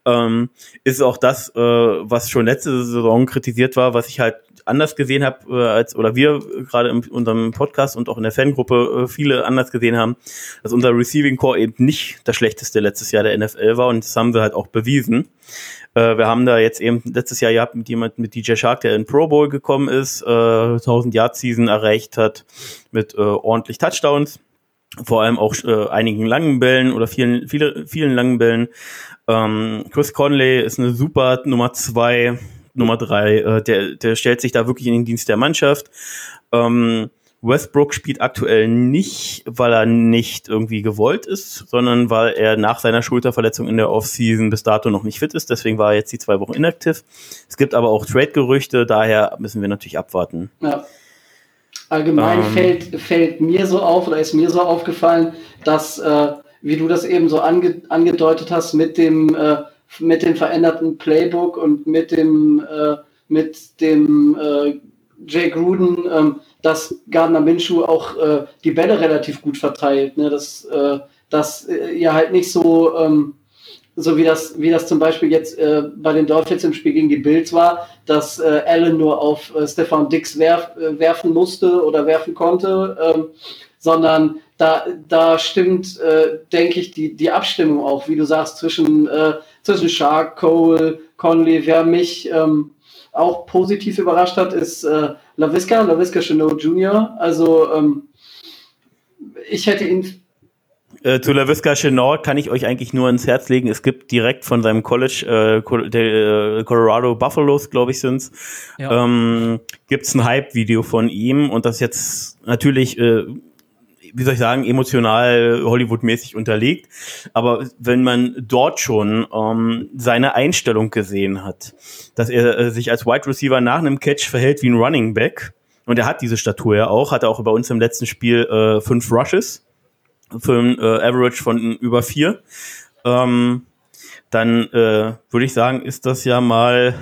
Ähm, ist auch das, äh, was schon letzte Saison kritisiert war, was ich halt anders gesehen habe, äh, als oder wir gerade in unserem Podcast und auch in der Fangruppe äh, viele anders gesehen haben, dass unser Receiving Core eben nicht das schlechteste letztes Jahr der NFL war und das haben sie halt auch bewiesen. Äh, wir haben da jetzt eben letztes Jahr gehabt mit jemand mit DJ Shark, der in Pro Bowl gekommen ist, äh, 1000 Yard Season erreicht hat mit äh, ordentlich Touchdowns vor allem auch äh, einigen langen Bällen oder vielen, viele, vielen langen Bällen. Ähm, Chris Conley ist eine super Nummer zwei Nummer drei, äh, der, der stellt sich da wirklich in den Dienst der Mannschaft. Ähm, Westbrook spielt aktuell nicht, weil er nicht irgendwie gewollt ist, sondern weil er nach seiner Schulterverletzung in der Offseason bis dato noch nicht fit ist. Deswegen war er jetzt die zwei Wochen inaktiv. Es gibt aber auch Trade-Gerüchte, daher müssen wir natürlich abwarten. Ja. Allgemein ähm, fällt, fällt mir so auf oder ist mir so aufgefallen, dass, äh, wie du das eben so ange, angedeutet hast, mit dem äh, mit dem veränderten Playbook und mit dem, äh, mit dem äh, Jay Gruden, ähm, dass Gardner Minshew auch äh, die Bälle relativ gut verteilt. Ne? Dass, äh, dass äh, ja halt nicht so, ähm, so wie das, wie das zum Beispiel jetzt äh, bei den Dolphins im Spiel gegen die Bills war, dass äh, Allen nur auf äh, Stefan Dix werf, äh, werfen musste oder werfen konnte, ähm, sondern da, da stimmt, äh, denke ich, die, die Abstimmung auch, wie du sagst, zwischen äh, zwischen Shark, Cole, Conley. Wer mich ähm, auch positiv überrascht hat, ist äh, LaVisca, LaVisca Chanot Jr. Also ähm, ich hätte ihn äh, zu LaVisca Chenor kann ich euch eigentlich nur ins Herz legen. Es gibt direkt von seinem College, äh, der, äh, Colorado Buffaloes, glaube ich, sind's, ja. ähm, gibt's ein Hype-Video von ihm und das jetzt natürlich äh, wie soll ich sagen, emotional Hollywood-mäßig unterlegt. Aber wenn man dort schon ähm, seine Einstellung gesehen hat, dass er äh, sich als Wide Receiver nach einem Catch verhält wie ein Running Back, und er hat diese Statur ja auch, hat er auch bei uns im letzten Spiel äh, fünf Rushes für ein äh, Average von über vier, ähm, dann äh, würde ich sagen, ist das ja mal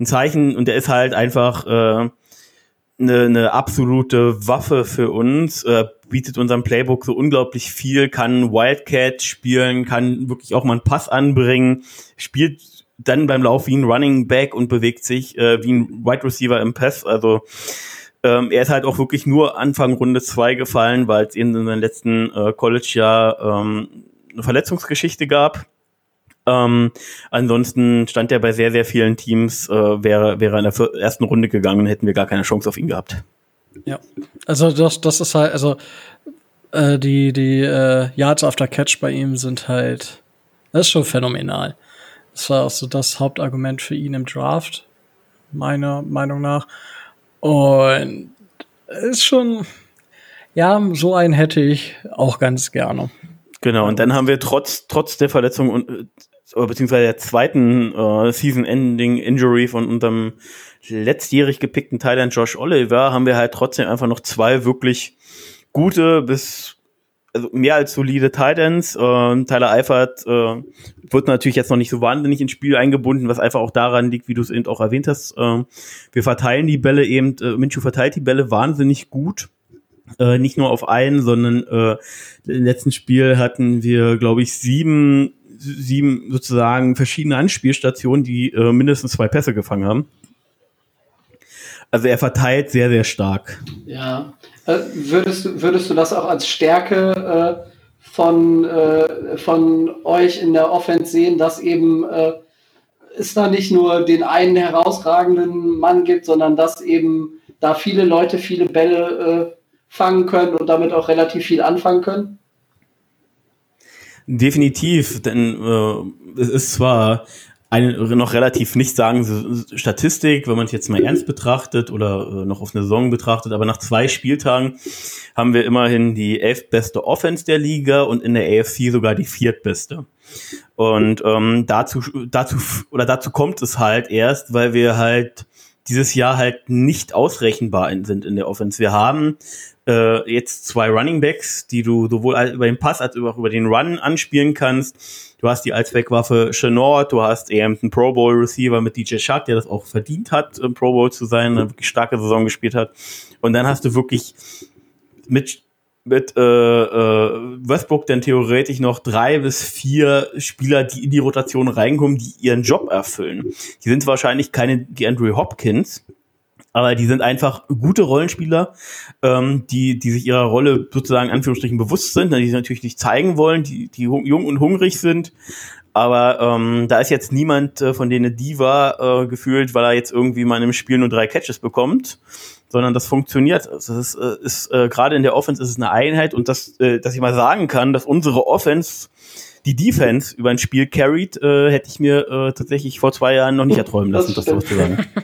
ein Zeichen und der ist halt einfach äh, eine, eine absolute Waffe für uns, äh, bietet unserem Playbook so unglaublich viel, kann Wildcat spielen, kann wirklich auch mal einen Pass anbringen, spielt dann beim Lauf wie ein Running Back und bewegt sich äh, wie ein Wide Receiver im Pass. Also ähm, er ist halt auch wirklich nur Anfang Runde zwei gefallen, weil es in seinem letzten äh, College-Jahr ähm, eine Verletzungsgeschichte gab. Ähm, ansonsten stand er bei sehr, sehr vielen Teams, äh, wäre, wäre in der ersten Runde gegangen, hätten wir gar keine Chance auf ihn gehabt. Ja, also das, das ist halt, also äh, die, die äh, Yards after Catch bei ihm sind halt, das ist schon phänomenal. Das war auch so das Hauptargument für ihn im Draft, meiner Meinung nach. Und ist schon, ja, so einen hätte ich auch ganz gerne. Genau, und dann haben wir trotz, trotz der Verletzung und äh, beziehungsweise der zweiten äh, Season-Ending-Injury von unserem letztjährig gepickten Thailand Josh Oliver haben wir halt trotzdem einfach noch zwei wirklich gute bis also mehr als solide Titans. Äh, Tyler Eifert äh, wird natürlich jetzt noch nicht so wahnsinnig ins Spiel eingebunden, was einfach auch daran liegt, wie du es eben auch erwähnt hast. Äh, wir verteilen die Bälle eben, äh, Minshew verteilt die Bälle wahnsinnig gut. Äh, nicht nur auf einen, sondern äh, im letzten Spiel hatten wir, glaube ich, sieben, sieben sozusagen verschiedene Anspielstationen, die äh, mindestens zwei Pässe gefangen haben. Also er verteilt sehr, sehr stark. Ja. Äh, würdest, du, würdest du das auch als Stärke äh, von, von euch in der Offense sehen, dass eben es da nicht nur den einen herausragenden Mann gibt, sondern dass eben da viele Leute viele Bälle fangen können und damit auch relativ viel anfangen können? Definitiv, denn äh, es ist zwar eine noch relativ nicht sagen Statistik, wenn man es jetzt mal ernst betrachtet oder äh, noch auf eine Saison betrachtet, aber nach zwei Spieltagen haben wir immerhin die elfbeste Offense der Liga und in der AFC sogar die viertbeste. Und ähm, dazu, dazu oder dazu kommt es halt erst, weil wir halt dieses Jahr halt nicht ausrechenbar sind in der Offense. Wir haben äh, jetzt zwei Running Backs, die du sowohl über den Pass als auch über den Run anspielen kannst. Du hast die als Wegwaffe Chenord, du hast eben einen Pro Bowl Receiver mit DJ Shark, der das auch verdient hat, im Pro Bowl zu sein, eine wirklich starke Saison gespielt hat. Und dann hast du wirklich mit mit äh, äh, Westbrook dann theoretisch noch drei bis vier Spieler, die in die Rotation reinkommen, die ihren Job erfüllen. Die sind wahrscheinlich keine die Andrew Hopkins, aber die sind einfach gute Rollenspieler, ähm, die, die sich ihrer Rolle sozusagen Anführungsstrichen bewusst sind, die sie natürlich nicht zeigen wollen, die, die jung und hungrig sind. Aber ähm, da ist jetzt niemand äh, von denen Diva äh, gefühlt, weil er jetzt irgendwie mal einem Spiel nur drei Catches bekommt, sondern das funktioniert. Das ist, äh, ist äh, gerade in der Offense ist es eine Einheit und das, äh, dass ich mal sagen kann, dass unsere Offense die Defense über ein Spiel carried, äh, hätte ich mir äh, tatsächlich vor zwei Jahren noch nicht erträumen lassen, das, das zu sagen. <laughs>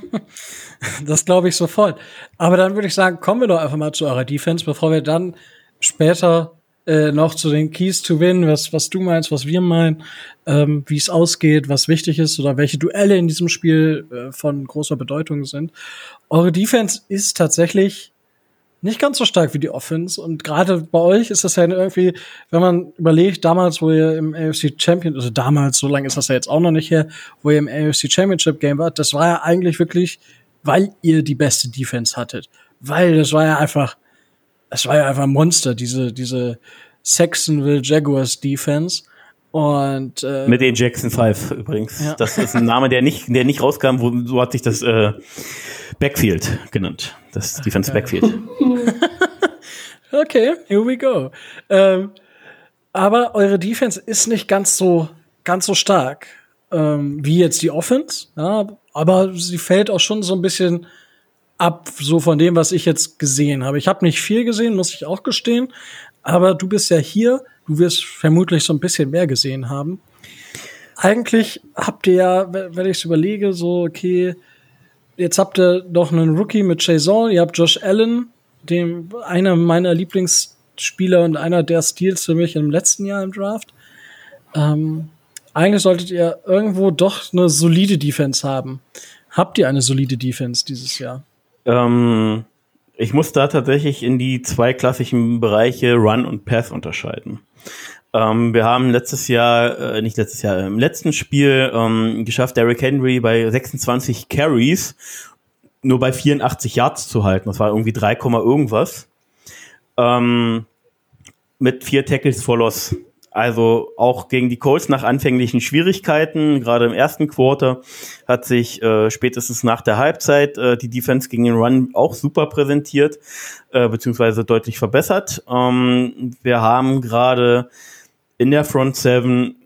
Das glaube ich sofort. Aber dann würde ich sagen, kommen wir doch einfach mal zu eurer Defense, bevor wir dann später äh, noch zu den Keys to Win, was, was du meinst, was wir meinen, ähm, wie es ausgeht, was wichtig ist oder welche Duelle in diesem Spiel äh, von großer Bedeutung sind. Eure Defense ist tatsächlich nicht ganz so stark wie die Offense. Und gerade bei euch ist das ja irgendwie, wenn man überlegt, damals, wo ihr im AFC Champion, also damals, so lange ist das ja jetzt auch noch nicht her, wo ihr im AFC Championship Game wart, das war ja eigentlich wirklich, weil ihr die beste Defense hattet. Weil das war ja einfach, es war ja einfach ein Monster, diese, diese Saxonville Jaguars Defense. Und äh, mit den Jackson 5 übrigens. Ja. Das ist ein Name, der nicht, der nicht rauskam, wo so hat sich das äh, Backfield genannt. Das Defense Backfield. <laughs> okay, here we go. Ähm, aber eure Defense ist nicht ganz so ganz so stark ähm, wie jetzt die Offense. Ja, aber sie fällt auch schon so ein bisschen ab, so von dem, was ich jetzt gesehen habe. Ich habe nicht viel gesehen, muss ich auch gestehen. Aber du bist ja hier Du wirst vermutlich so ein bisschen mehr gesehen haben. Eigentlich habt ihr ja, wenn ich es überlege, so, okay, jetzt habt ihr doch einen Rookie mit Jason, ihr habt Josh Allen, dem einer meiner Lieblingsspieler und einer der Steals für mich im letzten Jahr im Draft. Ähm, eigentlich solltet ihr irgendwo doch eine solide Defense haben. Habt ihr eine solide Defense dieses Jahr? Ähm, ich muss da tatsächlich in die zwei klassischen Bereiche Run und Pass unterscheiden. Ähm, wir haben letztes Jahr, äh, nicht letztes Jahr, im letzten Spiel ähm, geschafft, Derrick Henry bei 26 Carries nur bei 84 Yards zu halten. Das war irgendwie 3, irgendwas. Ähm, mit vier Tackles for Loss. Also auch gegen die Colts nach anfänglichen Schwierigkeiten, gerade im ersten Quarter, hat sich äh, spätestens nach der Halbzeit äh, die Defense gegen den Run auch super präsentiert, äh, beziehungsweise deutlich verbessert. Ähm, wir haben gerade in der Front Seven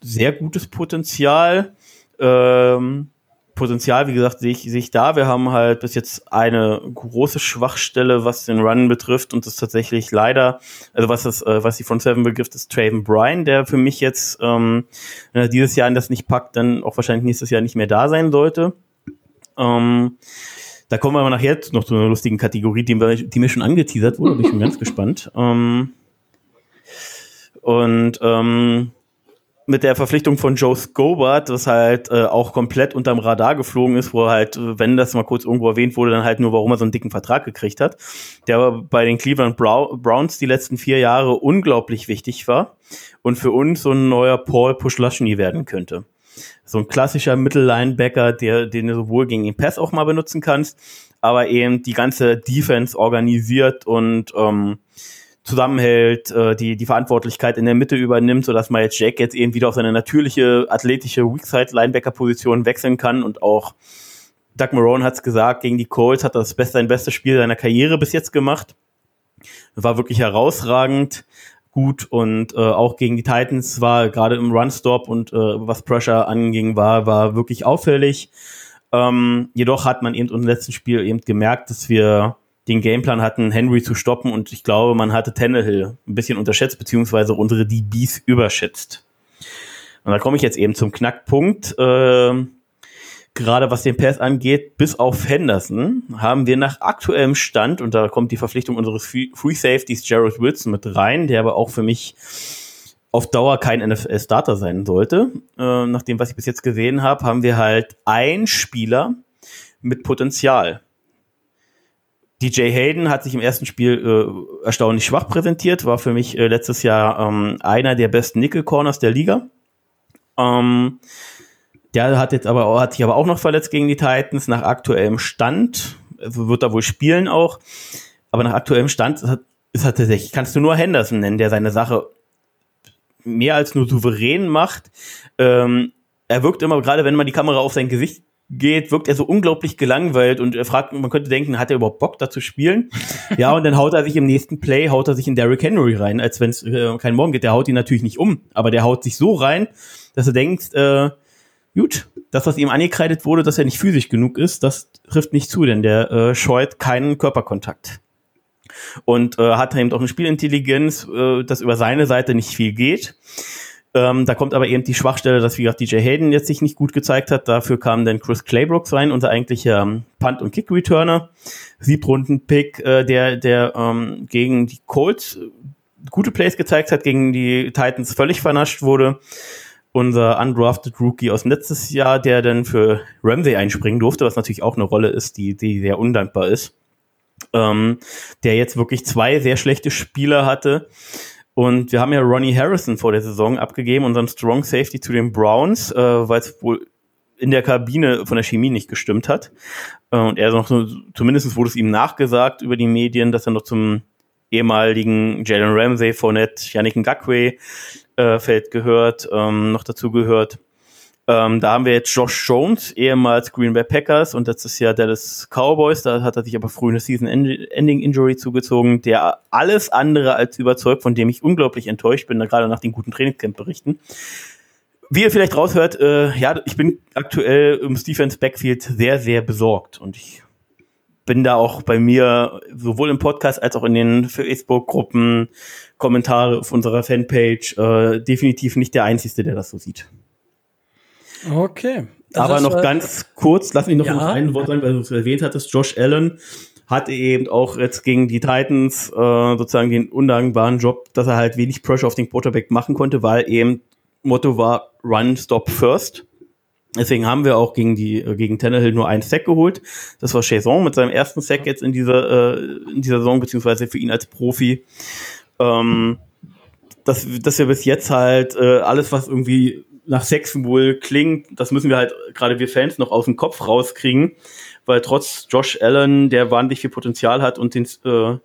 sehr gutes Potenzial. Ähm, Potenzial, wie gesagt, sehe ich, sehe ich da. Wir haben halt bis jetzt eine große Schwachstelle, was den Run betrifft und das tatsächlich leider, also was das, äh, was die Front Seven betrifft, ist Traven Bryan, der für mich jetzt, ähm, wenn er dieses Jahr in das nicht packt, dann auch wahrscheinlich nächstes Jahr nicht mehr da sein sollte. Ähm, da kommen wir aber nachher noch zu einer lustigen Kategorie, die, die mir schon angeteasert wurde, bin ich schon ganz <laughs> gespannt. Ähm, und ähm, mit der Verpflichtung von Joe Scobart, das halt äh, auch komplett unterm Radar geflogen ist, wo halt, wenn das mal kurz irgendwo erwähnt wurde, dann halt nur, warum er so einen dicken Vertrag gekriegt hat, der bei den Cleveland Browns die letzten vier Jahre unglaublich wichtig war und für uns so ein neuer Paul Puschlaschny werden könnte. So ein klassischer Mittellinebacker, der, den du sowohl gegen den Pass auch mal benutzen kannst, aber eben die ganze Defense organisiert und ähm, zusammenhält, äh, die, die Verantwortlichkeit in der Mitte übernimmt, sodass Miles Jack jetzt eben wieder auf seine natürliche athletische Weakside-Linebacker-Position wechseln kann und auch Doug Marone hat es gesagt, gegen die Colts hat das beste, sein bestes Spiel seiner Karriere bis jetzt gemacht. War wirklich herausragend gut und äh, auch gegen die Titans war gerade im Run-Stop und äh, was Pressure anging, war, war wirklich auffällig. Ähm, jedoch hat man eben im letzten Spiel eben gemerkt, dass wir den Gameplan hatten, Henry zu stoppen und ich glaube, man hatte Tannehill ein bisschen unterschätzt, beziehungsweise unsere DBs überschätzt. Und da komme ich jetzt eben zum Knackpunkt. Äh, gerade was den Pass angeht, bis auf Henderson haben wir nach aktuellem Stand, und da kommt die Verpflichtung unseres Free Safeties Jared Wilson mit rein, der aber auch für mich auf Dauer kein NFL-Starter sein sollte. Äh, nach dem, was ich bis jetzt gesehen habe, haben wir halt einen Spieler, mit Potenzial. DJ Hayden hat sich im ersten Spiel äh, erstaunlich schwach präsentiert, war für mich äh, letztes Jahr ähm, einer der besten Nickel Corners der Liga. Ähm, der hat jetzt aber hat sich aber auch noch verletzt gegen die Titans nach aktuellem Stand. Also wird er wohl spielen auch. Aber nach aktuellem Stand ist, ist er tatsächlich, kannst du nur Henderson nennen, der seine Sache mehr als nur souverän macht. Ähm, er wirkt immer, gerade wenn man die Kamera auf sein Gesicht geht, wirkt er so unglaublich gelangweilt und er fragt, man könnte denken, hat er überhaupt Bock da zu spielen? <laughs> ja, und dann haut er sich im nächsten Play, haut er sich in Derrick Henry rein, als wenn es äh, kein Morgen geht. Der haut ihn natürlich nicht um, aber der haut sich so rein, dass du denkst, äh, gut, das, was ihm angekreidet wurde, dass er nicht physisch genug ist, das trifft nicht zu, denn der äh, scheut keinen Körperkontakt. Und äh, hat eben auch eine Spielintelligenz, äh, dass über seine Seite nicht viel geht. Ähm, da kommt aber eben die Schwachstelle, dass wie gesagt DJ Hayden jetzt sich nicht gut gezeigt hat. Dafür kam dann Chris Claybrooks rein, unser eigentlicher ähm, Punt- und Kick-Returner. Siebrunden-Pick, äh, der, der ähm, gegen die Colts äh, gute Plays gezeigt hat, gegen die Titans völlig vernascht wurde. Unser undrafted Rookie aus letztes Jahr, der dann für Ramsey einspringen durfte, was natürlich auch eine Rolle ist, die, die sehr undankbar ist. Ähm, der jetzt wirklich zwei sehr schlechte Spieler hatte und wir haben ja Ronnie Harrison vor der Saison abgegeben, unseren Strong Safety zu den Browns, äh, weil es wohl in der Kabine von der Chemie nicht gestimmt hat. Äh, und er noch so, zumindest wurde es ihm nachgesagt über die Medien, dass er noch zum ehemaligen Jalen Ramsey, Fournette, Yannick Ngakwe äh, Feld gehört, ähm, noch dazu gehört. Ähm, da haben wir jetzt Josh Jones, ehemals Green Bay Packers und letztes Jahr Dallas Cowboys. Da hat er sich aber früh eine Season-Ending-Injury zugezogen, der alles andere als überzeugt, von dem ich unglaublich enttäuscht bin, gerade nach den guten Trainingscamp-Berichten. Wie ihr vielleicht raushört, äh, ja, ich bin aktuell im Stephens Backfield sehr, sehr besorgt und ich bin da auch bei mir sowohl im Podcast als auch in den Facebook-Gruppen, Kommentare auf unserer Fanpage äh, definitiv nicht der Einzige, der das so sieht. Okay. Also Aber noch ganz kurz, lass mich noch ja. ein Wort sagen, weil du es erwähnt hattest. Josh Allen hat eben auch jetzt gegen die Titans äh, sozusagen den undankbaren Job, dass er halt wenig Pressure auf den Quarterback machen konnte, weil eben Motto war Run, Stop, First. Deswegen haben wir auch gegen die äh, gegen Tannehill nur einen Sack geholt. Das war Chaison mit seinem ersten Sack jetzt in dieser äh, in dieser Saison beziehungsweise für ihn als Profi. Ähm, dass, dass wir bis jetzt halt äh, alles, was irgendwie nach Sex wohl klingt, das müssen wir halt gerade wir Fans noch aus dem Kopf rauskriegen, weil trotz Josh Allen, der wahnsinnig viel Potenzial hat und den äh,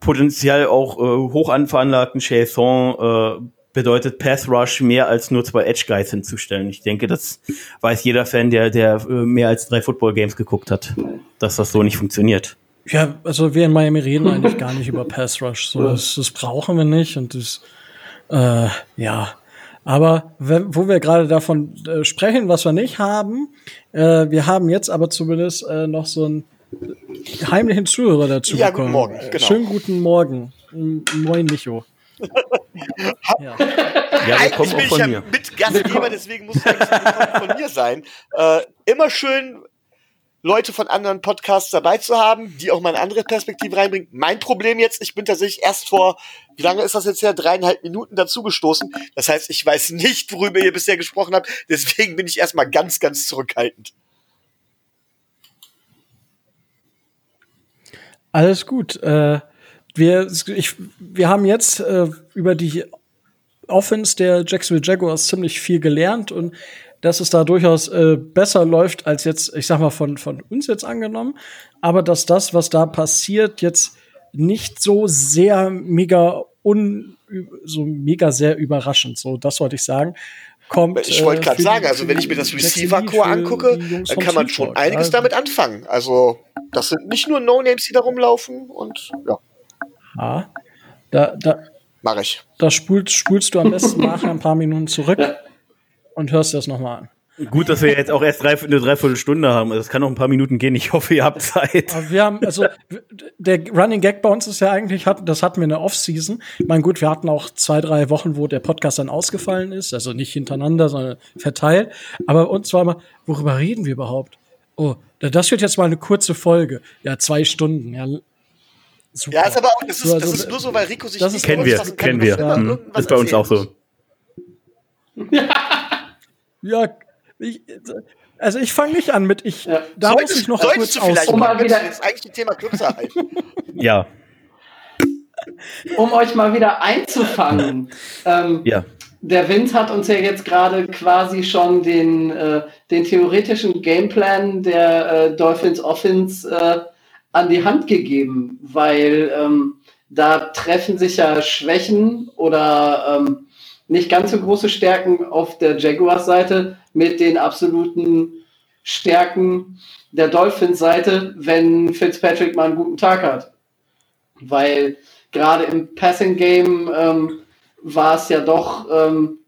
potenziell auch äh, hoch anveranlagten Chason äh, bedeutet Pass Rush mehr als nur zwei Edge Guys hinzustellen. Ich denke, das weiß jeder Fan, der der äh, mehr als drei Football Games geguckt hat, dass das so nicht funktioniert. Ja, also wir in Miami reden eigentlich gar nicht über Pass Rush. So, das, das brauchen wir nicht und das äh, ja, aber wenn, wo wir gerade davon äh, sprechen, was wir nicht haben, äh, wir haben jetzt aber zumindest äh, noch so einen heimlichen Zuhörer dazu ja, bekommen. Guten Morgen, äh, genau. Schönen guten Morgen. Moin, Micho. ja. ja, eigentlich bin ich ja mir. Mitgastgeber, deswegen muss es von mir sein. Äh, immer schön Leute von anderen Podcasts dabei zu haben, die auch mal eine andere Perspektive reinbringen. Mein Problem jetzt, ich bin tatsächlich erst vor, wie lange ist das jetzt her? Dreieinhalb Minuten dazugestoßen. Das heißt, ich weiß nicht, worüber ihr bisher gesprochen habt. Deswegen bin ich erstmal ganz, ganz zurückhaltend. Alles gut. Äh, wir, ich, wir haben jetzt äh, über die Offense der Jacksonville Jaguars ziemlich viel gelernt und dass es da durchaus äh, besser läuft als jetzt, ich sag mal, von, von uns jetzt angenommen. Aber dass das, was da passiert, jetzt nicht so sehr mega un, so mega sehr überraschend, so das wollte ich sagen. Kommt, ich wollte gerade äh, sagen, also wenn ich mir das Receiver-Core angucke, dann kann man schon einiges also. damit anfangen. Also das sind nicht nur No-Names, die da rumlaufen und ja. Ah, da, da, Mach ich. Da spulst, spulst du am besten nachher ein paar Minuten zurück <laughs> und hörst dir das nochmal an. Gut, dass wir jetzt auch erst drei, eine Dreiviertelstunde haben. Also es kann noch ein paar Minuten gehen. Ich hoffe, ihr habt <laughs> Zeit. Aber wir haben, also der Running Gag bei uns ist ja eigentlich, das hatten wir in der Off-Season. Ich meine, gut, wir hatten auch zwei, drei Wochen, wo der Podcast dann ausgefallen ist. Also nicht hintereinander, sondern verteilt. Aber uns war mal, worüber reden wir überhaupt? Oh, das wird jetzt mal eine kurze Folge. Ja, zwei Stunden. Ja, super. Ja, ist aber auch, das ist, das ist nur so, weil Rico sich das nicht kennen wir, kennen wir. Ja. Ist bei uns auch so. Ja, <laughs> ich, Also ich fange nicht an mit ich. Ja. Da solltest, muss ich noch kurz du vielleicht um mal wieder das eigentliche Thema kürzer halten. <laughs> ja. Um euch mal wieder einzufangen. ähm, ja. Der Wind hat uns ja jetzt gerade quasi schon den, äh, den theoretischen Gameplan der äh, Dolphins Offense äh, an die Hand gegeben, weil ähm, da treffen sich ja Schwächen oder ähm, nicht ganz so große Stärken auf der Jaguars-Seite mit den absoluten Stärken der Dolphins-Seite, wenn Fitzpatrick mal einen guten Tag hat. Weil gerade im Passing-Game ähm, war es ja doch ähm,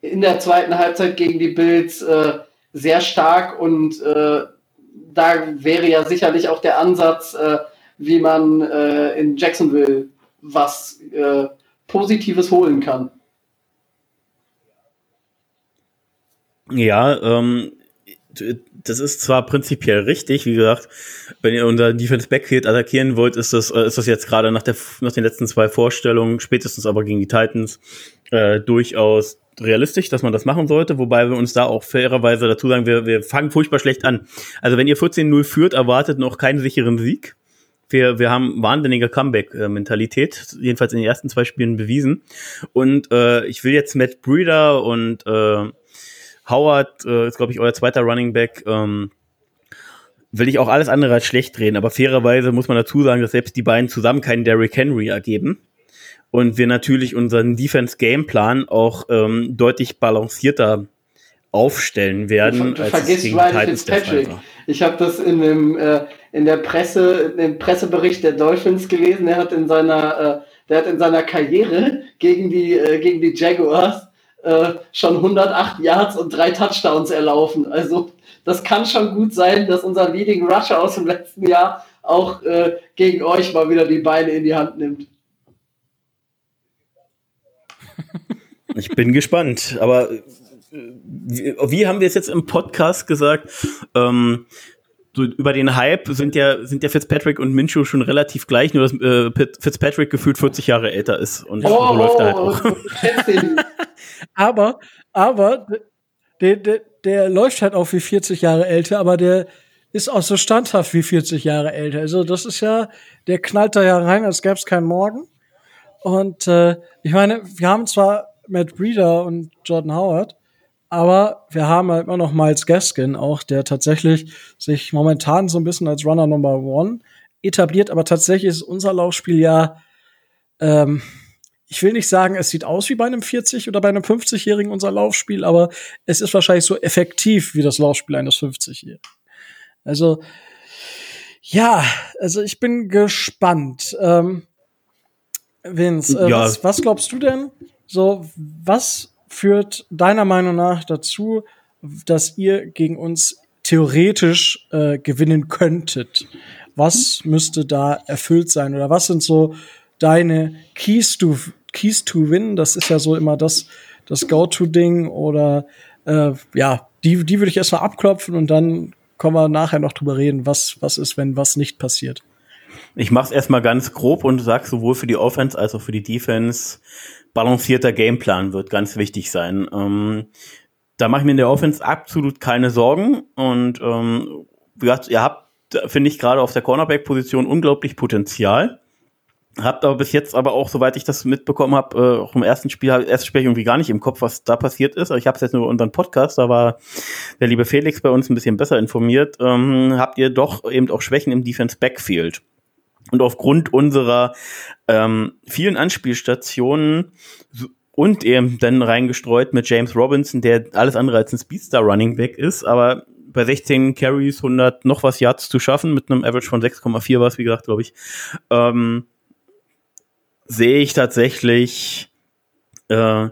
in der zweiten Halbzeit gegen die Bills äh, sehr stark und äh, da wäre ja sicherlich auch der Ansatz, äh, wie man äh, in Jacksonville was äh, Positives holen kann. Ja, ähm, das ist zwar prinzipiell richtig, wie gesagt, wenn ihr unser Defense Backfield attackieren wollt, ist das, äh, ist das jetzt gerade nach, der, nach den letzten zwei Vorstellungen, spätestens aber gegen die Titans, äh, durchaus realistisch, dass man das machen sollte, wobei wir uns da auch fairerweise dazu sagen, wir, wir fangen furchtbar schlecht an. Also wenn ihr 14-0 führt, erwartet noch keinen sicheren Sieg. Wir, wir haben wahnsinnige Comeback-Mentalität, jedenfalls in den ersten zwei Spielen bewiesen. Und äh, ich will jetzt Matt Breeder und äh, Howard äh, ist, glaube ich, euer zweiter Running Back. Ähm, will ich auch alles andere als schlecht drehen, aber fairerweise muss man dazu sagen, dass selbst die beiden zusammen keinen Derrick Henry ergeben. Und wir natürlich unseren Defense-Gameplan auch ähm, deutlich balancierter aufstellen werden. Du, du vergisst Ryan Fitzpatrick. Ich habe das in dem äh, in der Presse, in dem Pressebericht der Dolphins gelesen. Er hat in seiner, äh, der hat in seiner Karriere gegen die äh, gegen die Jaguars äh, schon 108 Yards und drei Touchdowns erlaufen. Also das kann schon gut sein, dass unser Leading Rusher aus dem letzten Jahr auch äh, gegen euch mal wieder die Beine in die Hand nimmt. <laughs> Ich bin gespannt, aber äh, wie, wie, haben wir es jetzt im Podcast gesagt? Ähm, so über den Hype sind ja, sind ja Fitzpatrick und Minshew schon relativ gleich, nur dass äh, Fitzpatrick gefühlt 40 Jahre älter ist und oh, so läuft er halt auch. Aber, aber der, der, der läuft halt auch wie 40 Jahre älter, aber der ist auch so standhaft wie 40 Jahre älter. Also das ist ja, der knallt da ja rein, als gäbe es keinen Morgen. Und äh, ich meine, wir haben zwar Matt Breeder und Jordan Howard, aber wir haben halt immer noch Miles Gaskin auch, der tatsächlich sich momentan so ein bisschen als Runner Number One etabliert, aber tatsächlich ist unser Laufspiel ja, ähm, ich will nicht sagen, es sieht aus wie bei einem 40 oder bei einem 50-Jährigen unser Laufspiel, aber es ist wahrscheinlich so effektiv wie das Laufspiel eines 50-Jährigen. Also, ja, also ich bin gespannt. Ähm, Vince, äh, ja. was, was glaubst du denn? So, was führt deiner Meinung nach dazu, dass ihr gegen uns theoretisch äh, gewinnen könntet? Was müsste da erfüllt sein? Oder was sind so deine Keys to, Keys to Win? Das ist ja so immer das, das Go-To-Ding. Oder äh, ja, die, die würde ich erstmal abklopfen und dann kommen wir nachher noch drüber reden, was, was ist, wenn was nicht passiert. Ich mach's erstmal ganz grob und sag sowohl für die Offense als auch für die Defense balancierter Gameplan wird ganz wichtig sein. Ähm, da mache ich mir in der Offense absolut keine Sorgen und ähm, wie gesagt, ihr habt, finde ich, gerade auf der Cornerback-Position unglaublich Potenzial. Habt aber bis jetzt aber auch, soweit ich das mitbekommen habe, äh, auch im ersten Spiel, erstes Spiel irgendwie gar nicht im Kopf, was da passiert ist. Ich habe es jetzt nur über unseren Podcast, da war der liebe Felix bei uns ein bisschen besser informiert. Ähm, habt ihr doch eben auch Schwächen im Defense Backfield. Und aufgrund unserer ähm, vielen Anspielstationen und eben dann reingestreut mit James Robinson, der alles andere als ein Speedstar Running Back ist, aber bei 16 Carries 100 noch was Yards zu schaffen mit einem Average von 6,4 war es, wie gesagt, glaube ich, ähm, sehe ich tatsächlich äh,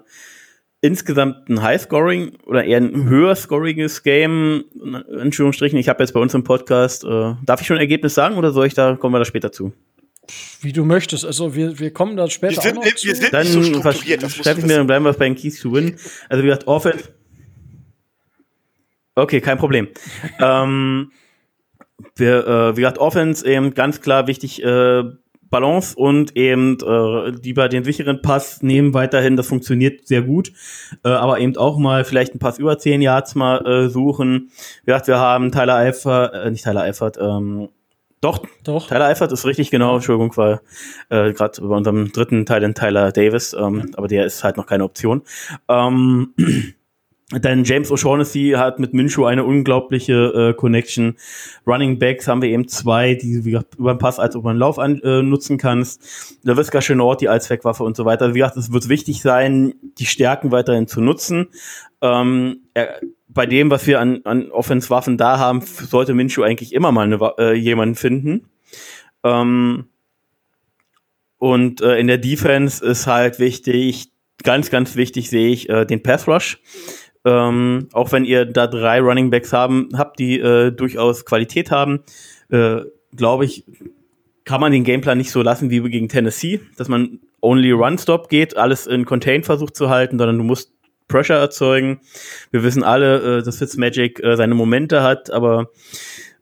insgesamt ein High-Scoring oder eher ein höher-scoriges Game, in Anführungsstrichen. Ich habe jetzt bei uns im Podcast, äh, darf ich schon ein Ergebnis sagen oder soll ich da, kommen wir da später zu? Wie du möchtest. Also wir, wir kommen da später wir sind, auch noch wir zu. Sind dann so strukturiert, das ich mir, dann bleiben wir bei den Keys to Win. Also wie gesagt, Offense. Okay, kein Problem. <laughs> ähm, wir, äh, wie gesagt, Offense eben ganz klar wichtig, äh, Balance und eben äh, lieber den sicheren Pass nehmen weiterhin. Das funktioniert sehr gut. Äh, aber eben auch mal vielleicht einen Pass über 10 Yards mal äh, suchen. Wie gesagt, wir haben Tyler Eifert, äh, nicht Tyler Eifert, ähm, doch, doch. Tyler Eifert ist richtig, genau. Entschuldigung, war äh, gerade bei unserem dritten Teil in Tyler Davis, ähm, aber der ist halt noch keine Option. Ähm, <clears throat> Denn James O'Shaughnessy hat mit Minshew eine unglaubliche äh, Connection. Running Backs haben wir eben zwei, die wie gesagt, über den Pass als über den Lauf an, äh, nutzen kannst. LaVisca Chenault, als Wegwaffe und so weiter. Wie gesagt, es wird wichtig sein, die Stärken weiterhin zu nutzen. Ähm, er, bei dem, was wir an, an Offense-Waffen da haben, sollte Minshew eigentlich immer mal eine, äh, jemanden finden. Ähm, und äh, in der Defense ist halt wichtig, ganz, ganz wichtig sehe ich äh, den Pass Rush. Ähm, auch wenn ihr da drei Running Backs haben, habt, die äh, durchaus Qualität haben, äh, glaube ich, kann man den Gameplan nicht so lassen wie gegen Tennessee, dass man only Run Stop geht, alles in Contain versucht zu halten, sondern du musst Pressure erzeugen. Wir wissen alle, äh, dass Fitzmagic äh, seine Momente hat, aber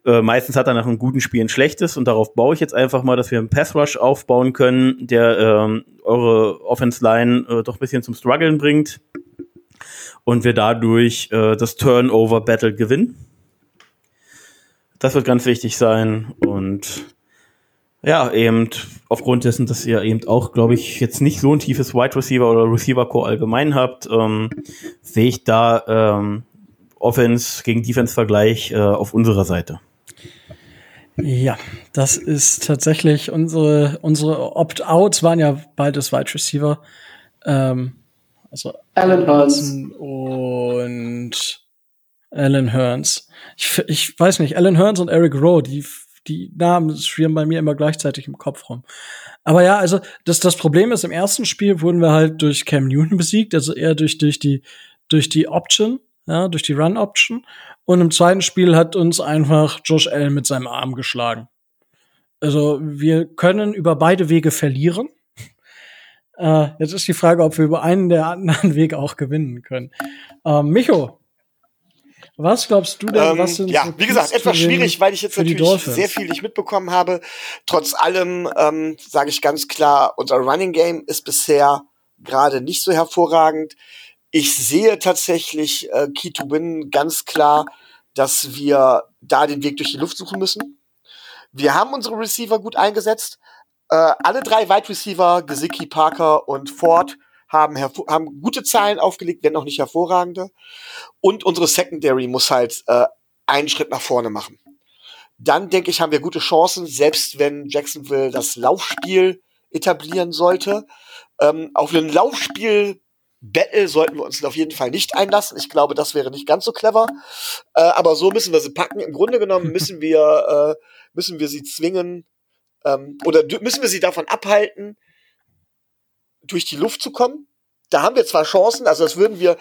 äh, meistens hat er nach einem guten Spiel ein schlechtes und darauf baue ich jetzt einfach mal, dass wir einen Pass Rush aufbauen können, der ähm, eure Offense Line äh, doch ein bisschen zum Struggeln bringt und wir dadurch äh, das Turnover Battle gewinnen. Das wird ganz wichtig sein und ja, eben aufgrund dessen, dass ihr eben auch, glaube ich, jetzt nicht so ein tiefes Wide Receiver oder Receiver Core allgemein habt, ähm, sehe ich da ähm, Offense gegen Defense Vergleich äh, auf unserer Seite. Ja, das ist tatsächlich unsere, unsere Opt-outs waren ja beides Wide Receiver. Ähm, also Alan Hearns und Alan Hearns. Ich, ich weiß nicht, Alan Hearns und Eric Rowe, die, die Namen schwirren bei mir immer gleichzeitig im Kopf rum. Aber ja, also das, das Problem ist, im ersten Spiel wurden wir halt durch Cam Newton besiegt, also eher durch, durch die, durch die Option, ja, durch die Run-Option. Und im zweiten Spiel hat uns einfach Josh Allen mit seinem Arm geschlagen. Also wir können über beide Wege verlieren. Äh, jetzt ist die Frage, ob wir über einen der anderen Wege auch gewinnen können. Ähm, Micho, was glaubst du denn, ähm, was sind Ja, so wie gesagt, etwas schwierig, weil ich jetzt natürlich sehr viel nicht mitbekommen habe. Trotz allem ähm, sage ich ganz klar, unser Running Game ist bisher gerade nicht so hervorragend. Ich sehe tatsächlich äh, Key to Win ganz klar, dass wir da den Weg durch die Luft suchen müssen. Wir haben unsere Receiver gut eingesetzt, äh, alle drei Wide Receiver, Gesicki, Parker und Ford, haben, haben gute Zahlen aufgelegt, wenn auch nicht hervorragende. Und unsere Secondary muss halt äh, einen Schritt nach vorne machen. Dann denke ich, haben wir gute Chancen, selbst wenn Jacksonville das Laufspiel etablieren sollte. Ähm, auf ein Laufspiel Battle sollten wir uns auf jeden Fall nicht einlassen. Ich glaube, das wäre nicht ganz so clever. Äh, aber so müssen wir sie packen. Im Grunde genommen müssen wir, äh, müssen wir sie zwingen, ähm, oder müssen wir sie davon abhalten, durch die Luft zu kommen? Da haben wir zwar Chancen, also das würden wir.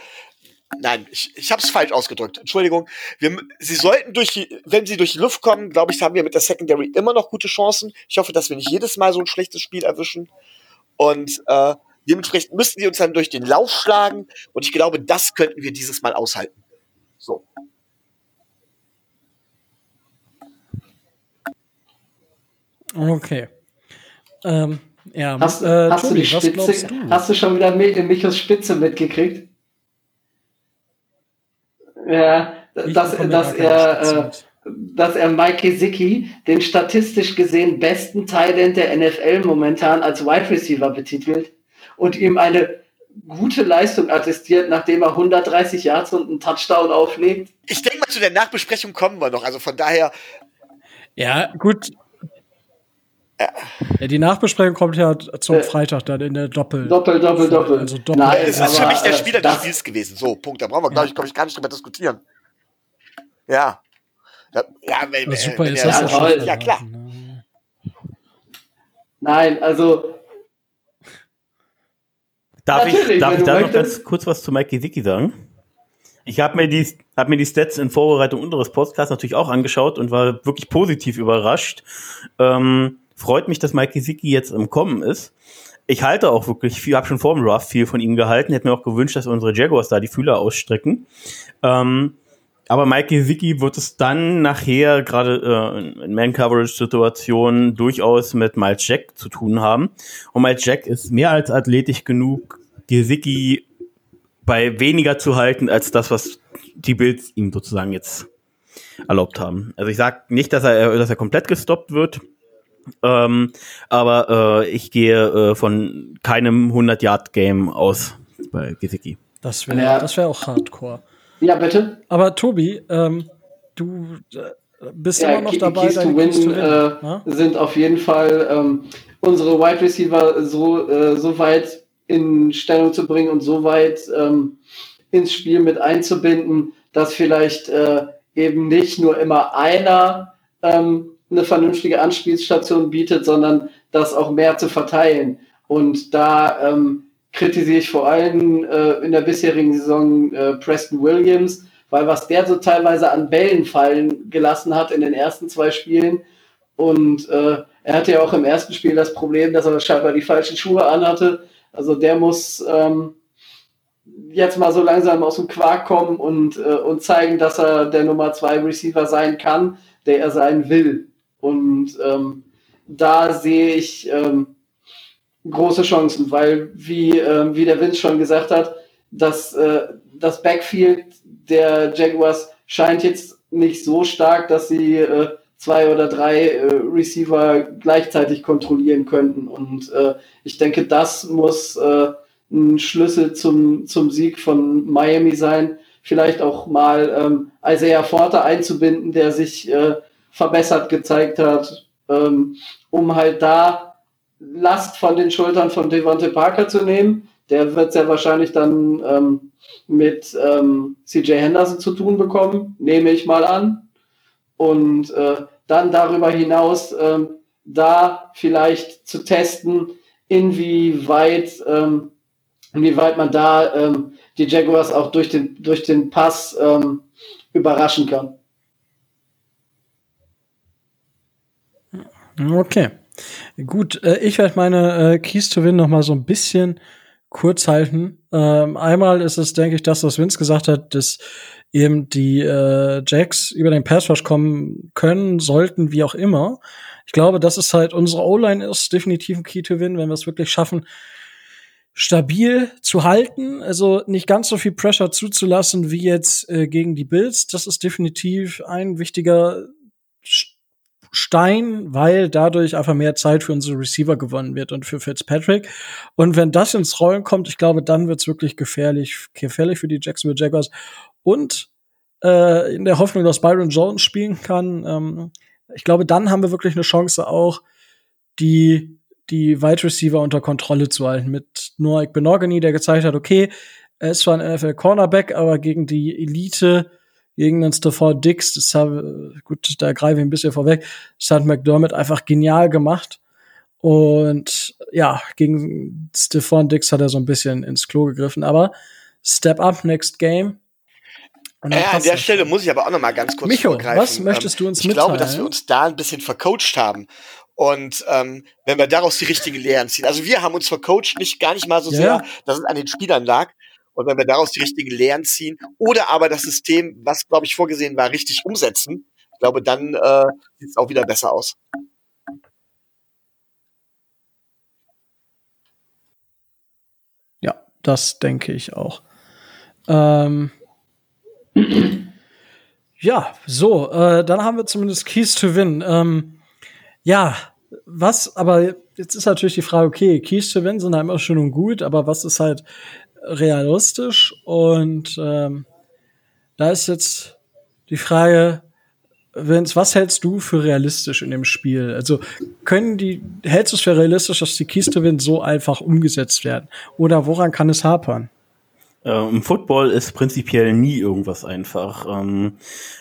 Nein, ich, ich habe es falsch ausgedrückt. Entschuldigung. Wir, sie sollten durch die, wenn sie durch die Luft kommen, glaube ich, haben wir mit der Secondary immer noch gute Chancen. Ich hoffe, dass wir nicht jedes Mal so ein schlechtes Spiel erwischen. Und äh, dementsprechend müssten sie uns dann durch den Lauf schlagen. Und ich glaube, das könnten wir dieses Mal aushalten. So. Okay. Ähm, ja, hast, äh, hast Tobi, du die Spitze, du? hast du schon wieder Michos Spitze mitgekriegt? Ja, dass, dass er, äh, dass er Mike Gesicki, den statistisch gesehen besten Teil der NFL momentan als Wide Receiver betitelt und ihm eine gute Leistung attestiert, nachdem er 130 Yards und einen Touchdown auflegt. Ich denke mal, zu der Nachbesprechung kommen wir noch. Also von daher. Ja, gut. Ja, die Nachbesprechung kommt ja zum äh, Freitag dann in der Doppel. Doppel, Doppel, Doppel. Also Doppel. Nein, es ist für mich der Spieler des Spiels gewesen. So, Punkt. Da brauchen wir, glaube ich, glaub ich, gar nicht drüber diskutieren. Ja. Ja, ja wenn, das super, wenn, das ja, ja, klar. Nein, also. Darf ich, darf ich da noch ganz kurz was zu Mike Gesicki sagen? Ich habe mir, die, hab mir die Stats in Vorbereitung unseres Podcasts natürlich auch angeschaut und war wirklich positiv überrascht. Ähm, freut mich, dass Mike Gesicki jetzt im Kommen ist. Ich halte auch wirklich viel, habe schon vor dem Draft viel von ihm gehalten, hätte mir auch gewünscht, dass unsere Jaguars da die Fühler ausstrecken. Ähm, aber Mike Gesicki wird es dann nachher gerade äh, in Man-Coverage-Situationen durchaus mit Miles Jack zu tun haben. Und Miles Jack ist mehr als athletisch genug, Gesicki bei weniger zu halten, als das, was die Bills ihm sozusagen jetzt erlaubt haben. Also ich sage nicht, dass er, dass er komplett gestoppt wird, ähm, aber äh, ich gehe äh, von keinem 100-Yard-Game aus bei Gesicki. Das wäre das wär auch Hardcore. Ja, bitte. Aber Tobi, ähm, du äh, bist ja, immer noch dabei. Keys to Win, Keys to win äh, sind auf jeden Fall ähm, unsere Wide Receiver so, äh, so weit in Stellung zu bringen und so weit ähm, ins Spiel mit einzubinden, dass vielleicht äh, eben nicht nur immer einer ähm, eine vernünftige Anspielstation bietet, sondern das auch mehr zu verteilen. Und da ähm, kritisiere ich vor allem äh, in der bisherigen Saison äh, Preston Williams, weil was der so teilweise an Bällen fallen gelassen hat in den ersten zwei Spielen. Und äh, er hatte ja auch im ersten Spiel das Problem, dass er scheinbar die falschen Schuhe anhatte. Also der muss ähm, jetzt mal so langsam aus dem Quark kommen und, äh, und zeigen, dass er der Nummer zwei Receiver sein kann, der er sein will. Und ähm, da sehe ich ähm, große Chancen, weil, wie, äh, wie der Vince schon gesagt hat, dass äh, das Backfield der Jaguars scheint jetzt nicht so stark, dass sie äh, zwei oder drei äh, Receiver gleichzeitig kontrollieren könnten. Und äh, ich denke, das muss äh, ein Schlüssel zum, zum Sieg von Miami sein. Vielleicht auch mal ähm, Isaiah Forte einzubinden, der sich äh, verbessert gezeigt hat, ähm, um halt da Last von den Schultern von Devontae Parker zu nehmen. Der wird sehr wahrscheinlich dann ähm, mit ähm, CJ Henderson zu tun bekommen, nehme ich mal an. Und äh, dann darüber hinaus ähm, da vielleicht zu testen, inwieweit, ähm, inwieweit man da ähm, die Jaguars auch durch den, durch den Pass ähm, überraschen kann. Okay. Gut, äh, ich werde meine äh, Keys to Win noch mal so ein bisschen kurz halten. Ähm, einmal ist es, denke ich, das, was Vince gesagt hat, dass eben die äh, Jacks über den Pass Rush kommen können, sollten, wie auch immer. Ich glaube, das ist halt unsere O-Line ist definitiv ein Key to Win, wenn wir es wirklich schaffen, stabil zu halten, also nicht ganz so viel Pressure zuzulassen wie jetzt äh, gegen die Bills. Das ist definitiv ein wichtiger Stein, weil dadurch einfach mehr Zeit für unsere Receiver gewonnen wird und für Fitzpatrick. Und wenn das ins Rollen kommt, ich glaube, dann wird's wirklich gefährlich, gefährlich für die Jacksonville Jaguars. Und äh, in der Hoffnung, dass Byron Jones spielen kann, ähm, ich glaube, dann haben wir wirklich eine Chance auch, die die Wide Receiver unter Kontrolle zu halten mit Noah Benogany, der gezeigt hat, okay, er ist zwar ein NFL Cornerback, aber gegen die Elite gegen den Stafford Dix, das habe, gut, da greife ich ein bisschen vorweg, das hat McDermott einfach genial gemacht. Und ja, gegen Stephon Dix hat er so ein bisschen ins Klo gegriffen, aber Step up next game. Ja, an der Stelle muss ich aber auch noch mal ganz kurz Micho, vorgreifen. was möchtest du uns ich mitteilen? Ich glaube, dass wir uns da ein bisschen vercoacht haben. Und ähm, wenn wir daraus die richtigen Lehren ziehen. Also wir haben uns vercoacht, nicht gar nicht mal so ja. sehr, dass es an den Spielern lag, und wenn wir daraus die richtigen Lehren ziehen oder aber das System, was glaube ich vorgesehen war, richtig umsetzen, ich glaube, dann äh, sieht es auch wieder besser aus. Ja, das denke ich auch. Ähm <clears throat> ja, so, äh, dann haben wir zumindest Keys to Win. Ähm, ja, was, aber jetzt ist natürlich die Frage, okay, Keys to Win sind immer schön und gut, aber was ist halt realistisch und ähm, da ist jetzt die Frage, Vince, was hältst du für realistisch in dem Spiel? Also können die, hältst du es für realistisch, dass die Keys to Win so einfach umgesetzt werden? Oder woran kann es hapern? Äh, Im Football ist prinzipiell nie irgendwas einfach. Ähm,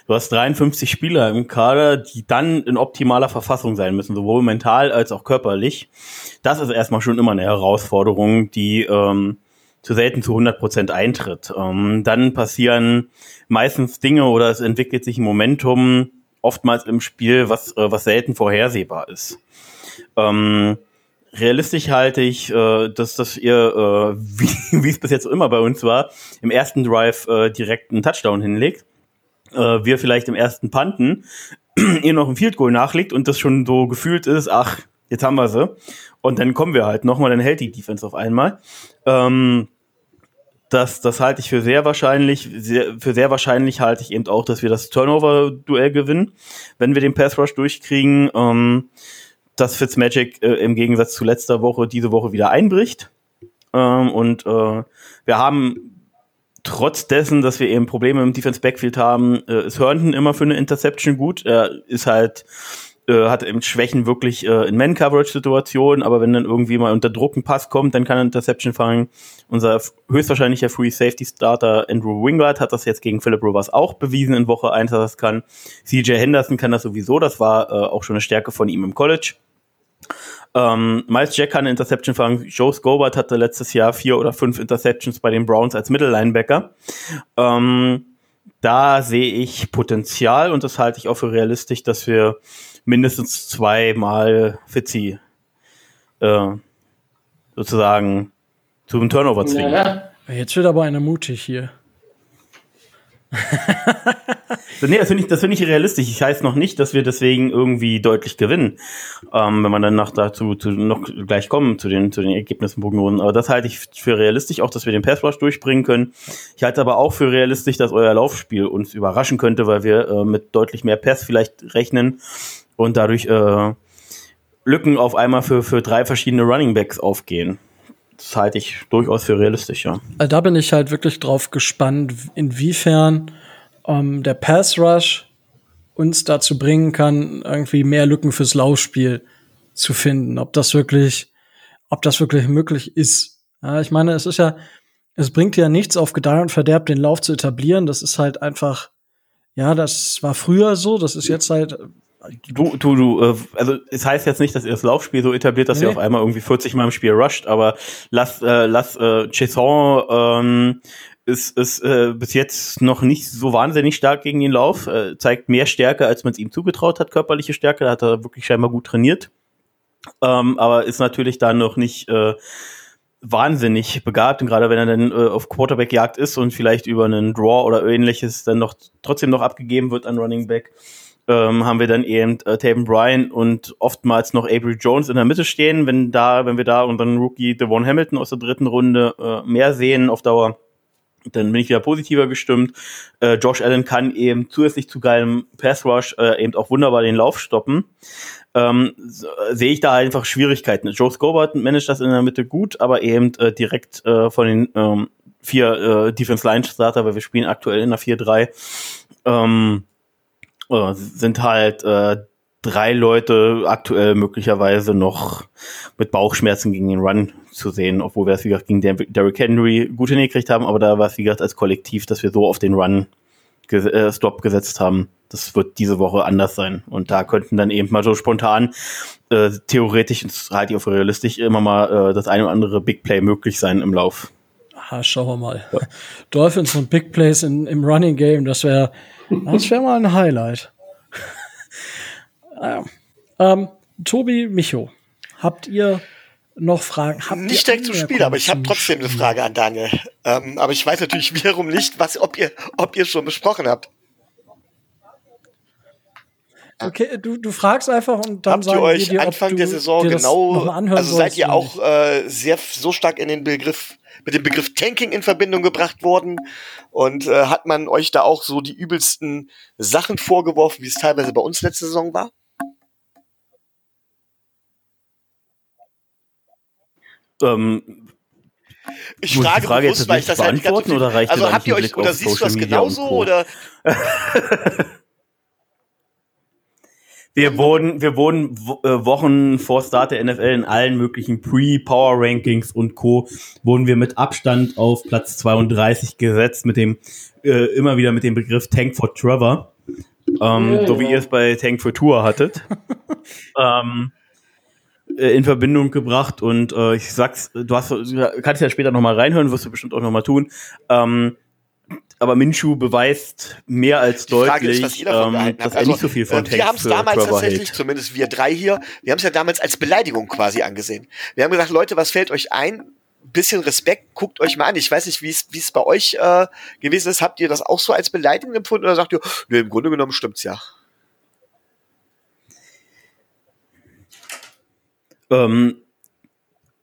du hast 53 Spieler im Kader, die dann in optimaler Verfassung sein müssen, sowohl mental als auch körperlich. Das ist erstmal schon immer eine Herausforderung, die ähm, zu selten zu 100 Prozent eintritt. Ähm, dann passieren meistens Dinge oder es entwickelt sich ein Momentum oftmals im Spiel, was, äh, was selten vorhersehbar ist. Ähm, realistisch halte ich, äh, dass, dass ihr, äh, <laughs> wie, es bis jetzt immer bei uns war, im ersten Drive äh, direkt einen Touchdown hinlegt. äh, wir vielleicht im ersten Panten, <clears throat> ihr noch ein Field Goal nachlegt und das schon so gefühlt ist, ach, jetzt haben wir sie. Und dann kommen wir halt nochmal, dann hält die Defense auf einmal. Ähm, das, das halte ich für sehr wahrscheinlich. Sehr, für sehr wahrscheinlich halte ich eben auch, dass wir das Turnover-Duell gewinnen, wenn wir den Pass Rush durchkriegen. Ähm, dass Fitzmagic äh, im Gegensatz zu letzter Woche diese Woche wieder einbricht. Ähm, und äh, wir haben trotz dessen, dass wir eben Probleme im Defense Backfield haben, äh, ist Herndon immer für eine Interception gut. Er ist halt äh, hat eben Schwächen wirklich äh, in Man-Coverage-Situationen, aber wenn dann irgendwie mal unter Druck ein Pass kommt, dann kann er Interception fangen. Unser höchstwahrscheinlicher Free Safety Starter Andrew Wingard hat das jetzt gegen Philip Rivers auch bewiesen in Woche 1, dass er das kann. CJ Henderson kann das sowieso, das war äh, auch schon eine Stärke von ihm im College. Ähm, Miles Jack kann Interception fangen. Joe Scobart hatte letztes Jahr vier oder fünf Interceptions bei den Browns als Mittellinebacker. Ähm, da sehe ich Potenzial und das halte ich auch für realistisch, dass wir mindestens zweimal Fitzi äh, sozusagen zum Turnover zwingen. Ja. Jetzt wird aber einer mutig hier. <laughs> nee, das finde ich, das finde ich realistisch. Ich heiße noch nicht, dass wir deswegen irgendwie deutlich gewinnen, ähm, wenn man dann noch dazu zu, noch gleich kommen zu den, zu den Ergebnissen Prognosen. Aber das halte ich für realistisch, auch, dass wir den Pass Rush durchbringen können. Ich halte aber auch für realistisch, dass euer Laufspiel uns überraschen könnte, weil wir äh, mit deutlich mehr Pass vielleicht rechnen und dadurch äh, Lücken auf einmal für, für drei verschiedene Running Backs aufgehen. Das halte ich durchaus für realistisch, ja. Also da bin ich halt wirklich drauf gespannt, inwiefern ähm, der Pass Rush uns dazu bringen kann, irgendwie mehr Lücken fürs Laufspiel zu finden. Ob das wirklich, ob das wirklich möglich ist. Ja, ich meine, es ist ja, es bringt ja nichts auf Gedeih und Verderb den Lauf zu etablieren. Das ist halt einfach, ja, das war früher so, das ist jetzt halt Du, du, du, äh, also es heißt jetzt nicht, dass ihr das Laufspiel so etabliert, dass nee. ihr auf einmal irgendwie 40 Mal im Spiel rusht, aber lass, äh, lass äh, Chesson ähm, ist, ist äh, bis jetzt noch nicht so wahnsinnig stark gegen den Lauf, äh, zeigt mehr Stärke, als man es ihm zugetraut hat, körperliche Stärke, da hat er wirklich scheinbar gut trainiert, ähm, aber ist natürlich da noch nicht äh, wahnsinnig begabt und gerade wenn er dann äh, auf Quarterback-Jagd ist und vielleicht über einen Draw oder ähnliches dann noch trotzdem noch abgegeben wird an Running Back, ähm, haben wir dann eben äh, Taven Bryan und oftmals noch Avery Jones in der Mitte stehen. Wenn da, wenn wir da unseren Rookie Devon Hamilton aus der dritten Runde äh, mehr sehen auf Dauer, dann bin ich wieder positiver gestimmt. Äh, Josh Allen kann eben zusätzlich zu geilem Pass Rush äh, eben auch wunderbar den Lauf stoppen. Ähm, sehe ich da einfach Schwierigkeiten. Joe Scobart managt das in der Mitte gut, aber eben äh, direkt äh, von den ähm, vier äh, Defense Line Starter, weil wir spielen aktuell in der 4-3. Ähm, äh, sind halt äh, drei Leute aktuell möglicherweise noch mit Bauchschmerzen gegen den Run zu sehen, obwohl wir es, wie gesagt, gegen Derrick Henry gut hingekriegt haben, aber da war es, wie gesagt, als Kollektiv, dass wir so auf den Run ges äh, Stop gesetzt haben. Das wird diese Woche anders sein. Und da könnten dann eben mal so spontan, äh, theoretisch, und das halte ich auch für realistisch, immer mal äh, das eine oder andere Big Play möglich sein im Lauf. Ah, schauen wir mal. Ja. Dolphins und Big Plays in, im Running Game, das wäre das wäre mal ein Highlight. ah, ähm, Tobi, Micho, habt ihr noch Fragen? Habt nicht direkt zum Spiel, aber ich habe trotzdem eine Frage an Daniel. Ähm, aber ich weiß natürlich <laughs> wiederum nicht, was, ob ihr, ob ihr schon besprochen habt. Okay, du, du fragst einfach und dann Habt ihr euch dir, Anfang der Saison genau, also seid ihr auch äh, sehr so stark in den Begriff mit dem Begriff Tanking in Verbindung gebracht worden? Und äh, hat man euch da auch so die übelsten Sachen vorgeworfen, wie es teilweise bei uns letzte Saison war? Ähm, ich frage, Frage bewusst, weil ich das halt beantworten halt oder reicht Also habt ihr euch oder siehst du das genauso oder <laughs> Wir wurden, wir wurden äh, Wochen vor Start der NFL in allen möglichen Pre-Power-Rankings und Co. wurden wir mit Abstand auf Platz 32 gesetzt, mit dem, äh, immer wieder mit dem Begriff Tank for Trevor. Ähm, ja, so wie ihr es bei Tank for Tour hattet. <laughs> ähm, äh, in Verbindung gebracht und äh, ich sag's, du hast, kannst ja später nochmal reinhören, wirst du bestimmt auch nochmal tun. Ähm, aber Minshu beweist mehr als deutlich, ist, ähm, dass er also, nicht so viel von äh, Wir haben es damals tatsächlich, hält. zumindest wir drei hier, wir haben es ja damals als Beleidigung quasi angesehen. Wir haben gesagt, Leute, was fällt euch ein, bisschen Respekt, guckt euch mal an. Ich weiß nicht, wie es bei euch äh, gewesen ist. Habt ihr das auch so als Beleidigung empfunden oder sagt ihr, nö, im Grunde genommen stimmt's ja? Ähm,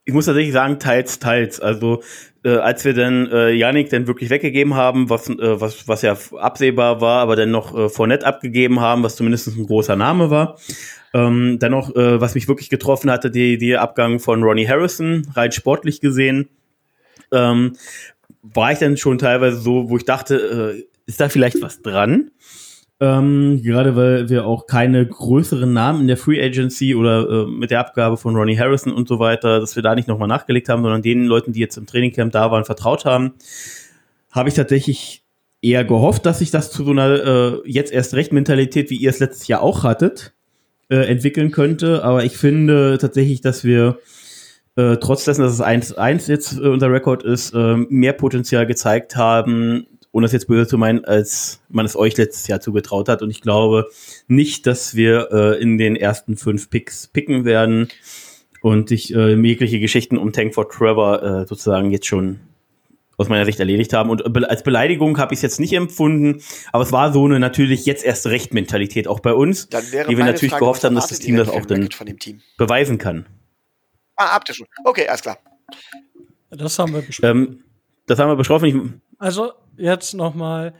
ich muss tatsächlich sagen, teils, teils. Also äh, als wir dann äh, Yannick dann wirklich weggegeben haben, was, äh, was, was ja absehbar war, aber dann noch äh, Fournette abgegeben haben, was zumindest ein großer Name war. Ähm, dann noch, äh, was mich wirklich getroffen hatte, die, die Abgang von Ronnie Harrison, rein sportlich gesehen, ähm, war ich dann schon teilweise so, wo ich dachte, äh, ist da vielleicht was dran? Ähm, gerade weil wir auch keine größeren Namen in der Free Agency oder äh, mit der Abgabe von Ronnie Harrison und so weiter, dass wir da nicht nochmal nachgelegt haben, sondern den Leuten, die jetzt im Trainingcamp da waren, vertraut haben, habe ich tatsächlich eher gehofft, dass sich das zu so einer äh, jetzt erst recht Mentalität, wie ihr es letztes Jahr auch hattet, äh, entwickeln könnte. Aber ich finde tatsächlich, dass wir äh, trotz dessen, dass es 1-1 jetzt äh, unser Rekord ist, äh, mehr Potenzial gezeigt haben, ohne das jetzt böse zu meinen, als man es euch letztes Jahr zugetraut hat. Und ich glaube nicht, dass wir äh, in den ersten fünf Picks picken werden und sich äh, jegliche Geschichten um Tank for Trevor äh, sozusagen jetzt schon aus meiner Sicht erledigt haben. Und be als Beleidigung habe ich es jetzt nicht empfunden, aber es war so eine natürlich jetzt erst recht Mentalität auch bei uns, die wir natürlich Frage, gehofft haben, dass das Team das auch dann beweisen kann. Ah, habt ihr schon. Okay, alles klar. Das haben wir besprochen. Ähm, das haben wir besprochen. Also jetzt nochmal.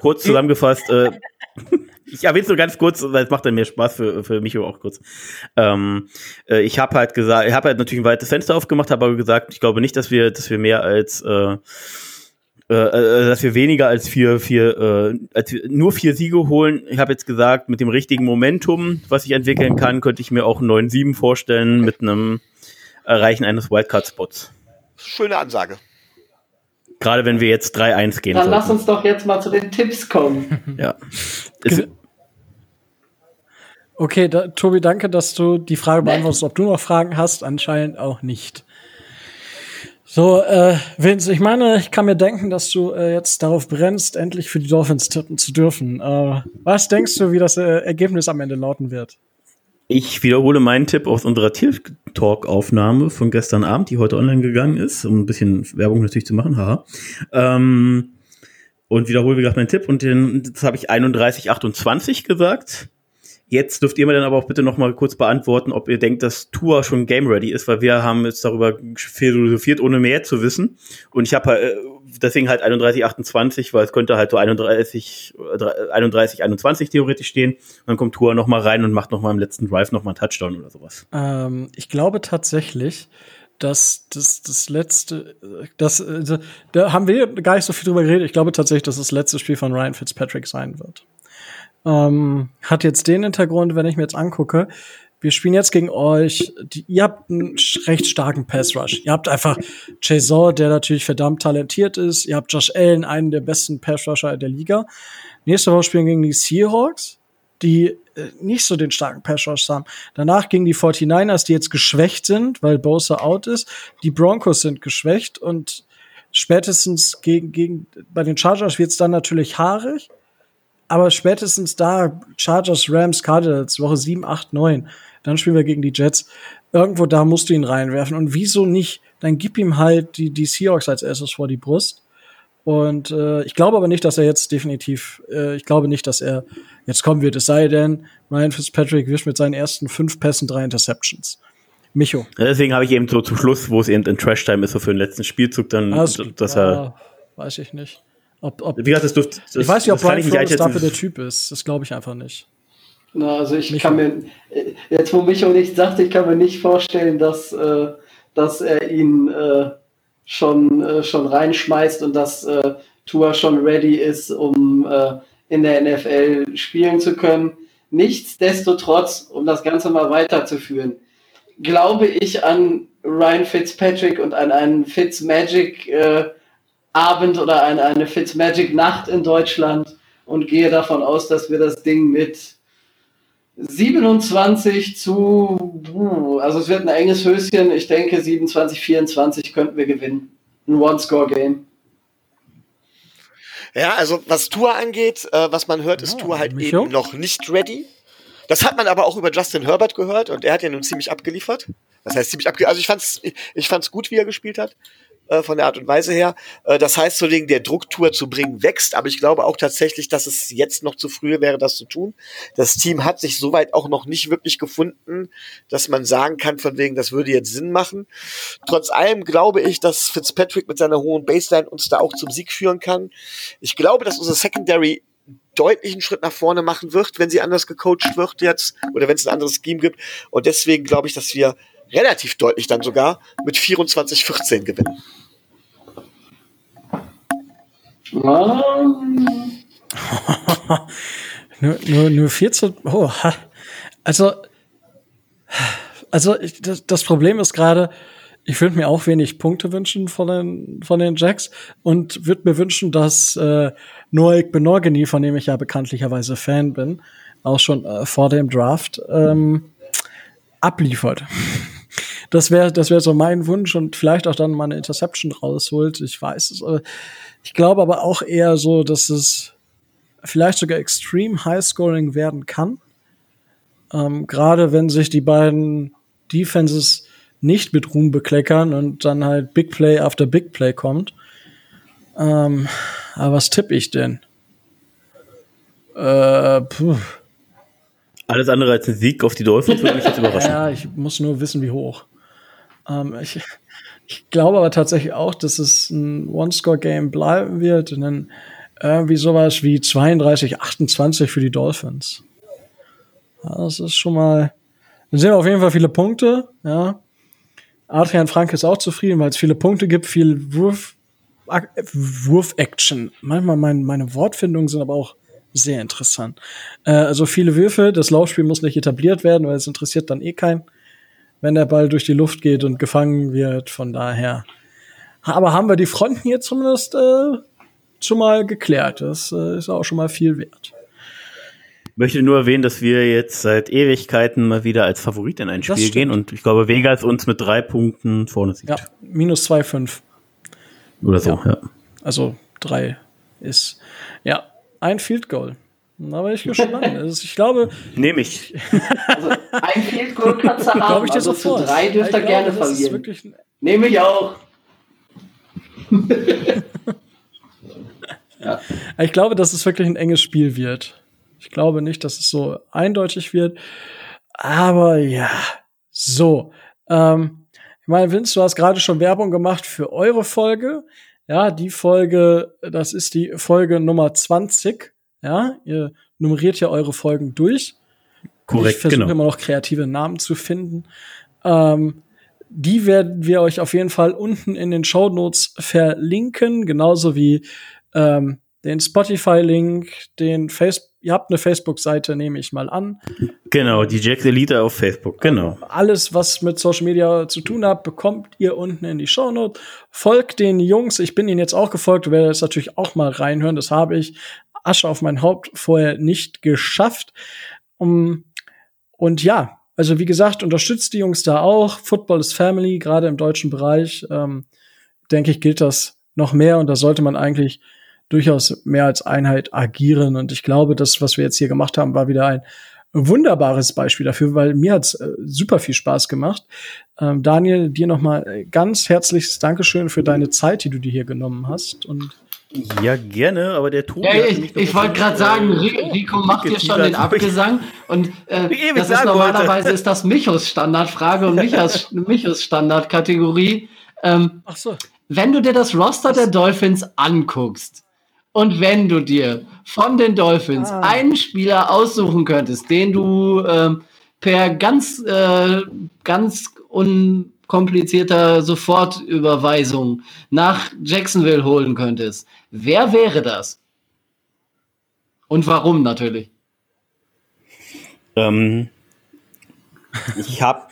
Kurz zusammengefasst, äh, <laughs> ich erwähne es nur ganz kurz, weil es macht dann mehr Spaß für, für mich auch kurz. Ähm, äh, ich habe halt gesagt, ich habe halt natürlich ein weites Fenster aufgemacht, habe aber gesagt, ich glaube nicht, dass wir, dass wir mehr als äh, äh, äh dass wir weniger als vier, vier, äh, als wir nur vier Siege holen. Ich habe jetzt gesagt, mit dem richtigen Momentum, was ich entwickeln kann, könnte ich mir auch einen 9-7 vorstellen mit einem Erreichen eines Wildcard-Spots. Schöne Ansage. Gerade wenn wir jetzt 3-1 gehen. Dann sollten. lass uns doch jetzt mal zu den Tipps kommen. ja. okay, da, Tobi, danke, dass du die Frage beantwortest, ob du noch Fragen hast. Anscheinend auch nicht. So, äh, Vince, ich meine, ich kann mir denken, dass du äh, jetzt darauf brennst, endlich für die Dolphins tippen zu dürfen. Äh, was denkst du, wie das äh, Ergebnis am Ende lauten wird? Ich wiederhole meinen Tipp aus unserer Tier-Talk-Aufnahme von gestern Abend, die heute online gegangen ist, um ein bisschen Werbung natürlich zu machen, haha. Ähm, und wiederhole, wie gesagt, meinen Tipp. Und den, das habe ich 31, 28 gesagt. Jetzt dürft ihr mir dann aber auch bitte noch mal kurz beantworten, ob ihr denkt, dass Tour schon game ready ist, weil wir haben jetzt darüber philosophiert, ohne mehr zu wissen. Und ich habe äh, deswegen halt 31, 28, weil es könnte halt so 31, 31, 21 theoretisch stehen. Und dann kommt Tour noch mal rein und macht noch mal im letzten Drive noch mal einen Touchdown oder sowas. Ähm, ich glaube tatsächlich, dass das, das letzte, das, also, da haben wir gar nicht so viel drüber geredet. Ich glaube tatsächlich, dass das letzte Spiel von Ryan Fitzpatrick sein wird. Ähm, hat jetzt den Hintergrund, wenn ich mir jetzt angucke, wir spielen jetzt gegen euch. Die, ihr habt einen recht starken Pass Rush. Ihr habt einfach Jason, der natürlich verdammt talentiert ist. Ihr habt Josh Allen, einen der besten Pass Rusher der Liga. Nächste Woche spielen wir gegen die Seahawks, die äh, nicht so den starken Pass Rush haben. Danach gegen die 49ers, die jetzt geschwächt sind, weil Bosa out ist. Die Broncos sind geschwächt und spätestens gegen, gegen bei den Chargers wird es dann natürlich haarig. Aber spätestens da, Chargers, Rams, Cardinals, Woche 7, 8, 9, dann spielen wir gegen die Jets. Irgendwo da musst du ihn reinwerfen. Und wieso nicht? Dann gib ihm halt die, die Seahawks als erstes vor die Brust. Und äh, ich glaube aber nicht, dass er jetzt definitiv, äh, ich glaube nicht, dass er jetzt kommen wird. Es sei denn, Ryan Fitzpatrick wirft mit seinen ersten fünf Pässen drei Interceptions. Micho. Ja, deswegen habe ich eben so zum Schluss, wo es eben in Trash-Time ist, so für den letzten Spielzug, dann, also, dass er. Ja, weiß ich nicht. Ob, ob, Wie gesagt, das dürft, das, ich weiß nicht, ob Brian Flores dafür der Typ ist. Das glaube ich einfach nicht. Na, also ich Micho. kann mir, jetzt wo Micho nicht sagte, ich kann mir nicht vorstellen, dass, äh, dass er ihn äh, schon, äh, schon reinschmeißt und dass äh, Tua schon ready ist, um äh, in der NFL spielen zu können. Nichtsdestotrotz, um das Ganze mal weiterzuführen, glaube ich an Ryan Fitzpatrick und an einen Fitzmagic äh, Abend oder eine, eine Fitzmagic-Nacht in Deutschland und gehe davon aus, dass wir das Ding mit 27 zu, also es wird ein enges Höschen. Ich denke, 27, 24 könnten wir gewinnen. Ein One-Score-Game. Ja, also was Tour angeht, äh, was man hört, ist ja, Tour halt Micho? eben noch nicht ready. Das hat man aber auch über Justin Herbert gehört und er hat ja nun ziemlich abgeliefert. Das heißt ziemlich abgeliefert. Also ich fand's, ich fand's gut, wie er gespielt hat äh, von der Art und Weise her. Äh, das heißt, so wegen der Drucktour zu bringen wächst, aber ich glaube auch tatsächlich, dass es jetzt noch zu früh wäre, das zu tun. Das Team hat sich soweit auch noch nicht wirklich gefunden, dass man sagen kann, von wegen, das würde jetzt Sinn machen. Trotz allem glaube ich, dass Fitzpatrick mit seiner hohen Baseline uns da auch zum Sieg führen kann. Ich glaube, dass unser Secondary deutlichen Schritt nach vorne machen wird, wenn sie anders gecoacht wird jetzt oder wenn es ein anderes Scheme gibt. Und deswegen glaube ich, dass wir relativ deutlich dann sogar mit 24-14 gewinnen. <laughs> nur, nur, nur 14. Oh, also, also ich, das, das Problem ist gerade, ich würde mir auch wenig Punkte wünschen von den, von den Jacks und würde mir wünschen, dass äh, Noek Benorgeni, von dem ich ja bekanntlicherweise Fan bin, auch schon äh, vor dem Draft, ähm, abliefert. Das wäre das wäre so mein Wunsch und vielleicht auch dann mal eine Interception rausholt. Ich weiß es. Ich glaube aber auch eher so, dass es vielleicht sogar extrem high scoring werden kann. Ähm, Gerade wenn sich die beiden Defenses nicht mit Ruhm bekleckern und dann halt Big Play after Big Play kommt. Ähm, aber was tippe ich denn? Äh, puh. Alles andere als ein Sieg auf die Dolphins würde mich jetzt <laughs> überraschen. Ja, ich muss nur wissen, wie hoch. Ähm, ich, ich glaube aber tatsächlich auch, dass es ein One-Score-Game bleiben wird und dann irgendwie sowas wie 32, 28 für die Dolphins. Ja, das ist schon mal, dann sehen wir auf jeden Fall viele Punkte, ja. Adrian Frank ist auch zufrieden, weil es viele Punkte gibt, viel Wurf, Wurf-Action. Manchmal mein, meine Wortfindungen sind aber auch sehr interessant. Äh, also viele Würfe, das Laufspiel muss nicht etabliert werden, weil es interessiert dann eh keinen wenn der Ball durch die Luft geht und gefangen wird. Von daher. Aber haben wir die Fronten hier zumindest äh, schon mal geklärt. Das äh, ist auch schon mal viel wert. Ich möchte nur erwähnen, dass wir jetzt seit Ewigkeiten mal wieder als Favorit in ein Spiel gehen und ich glaube, Vegas uns mit drei Punkten vorne sieht. Ja, minus 2,5. Oder so, ja. ja. Also drei ist, ja, ein Field Goal. Da bin ich gespannt. <laughs> Also ich glaube. Nehme ich. Also ein Field Goal kannst du <laughs> haben. Glaube ich dir also sofort. drei dürft ihr gerne verlieren. Nehme ich auch. <laughs> ja. Ich glaube, dass es wirklich ein enges Spiel wird. Ich glaube nicht, dass es so eindeutig wird. Aber ja, so. Ähm, ich meine, Vince, du hast gerade schon Werbung gemacht für eure Folge. Ja, die Folge, das ist die Folge Nummer 20. Ja, ihr nummeriert ja eure Folgen durch. Korrekt, ich versuche genau. immer noch kreative Namen zu finden. Ähm, die werden wir euch auf jeden Fall unten in den Show Notes verlinken, genauso wie ähm, den Spotify-Link, den Facebook. Ihr habt eine Facebook-Seite, nehme ich mal an. Genau, die Jack Elite auf Facebook, genau. Alles, was mit Social Media zu tun hat, bekommt ihr unten in die Show Notes. Folgt den Jungs. Ich bin ihnen jetzt auch gefolgt. werde jetzt natürlich auch mal reinhören. Das habe ich Asche auf mein Haupt vorher nicht geschafft. Um, und ja, also wie gesagt, unterstützt die Jungs da auch. Football is Family, gerade im deutschen Bereich, ähm, denke ich, gilt das noch mehr und da sollte man eigentlich durchaus mehr als Einheit agieren. Und ich glaube, das, was wir jetzt hier gemacht haben, war wieder ein wunderbares Beispiel dafür, weil mir hat's äh, super viel Spaß gemacht. Ähm, Daniel, dir noch mal ganz herzliches Dankeschön für deine Zeit, die du dir hier genommen hast und ja, gerne, aber der Tobi. Ja, ich, ich wollte gerade sagen, Rico macht hier schon den Abgesang und äh, <laughs> das ist normalerweise wollte. ist das Michos Standardfrage und Michos, <laughs> Michos Standardkategorie. Ähm, Ach so. Wenn du dir das Roster der Dolphins anguckst und wenn du dir von den Dolphins ah. einen Spieler aussuchen könntest, den du äh, per ganz, äh, ganz un komplizierter Sofortüberweisung nach Jacksonville holen könntest, wer wäre das? Und warum natürlich? Ähm, ich habe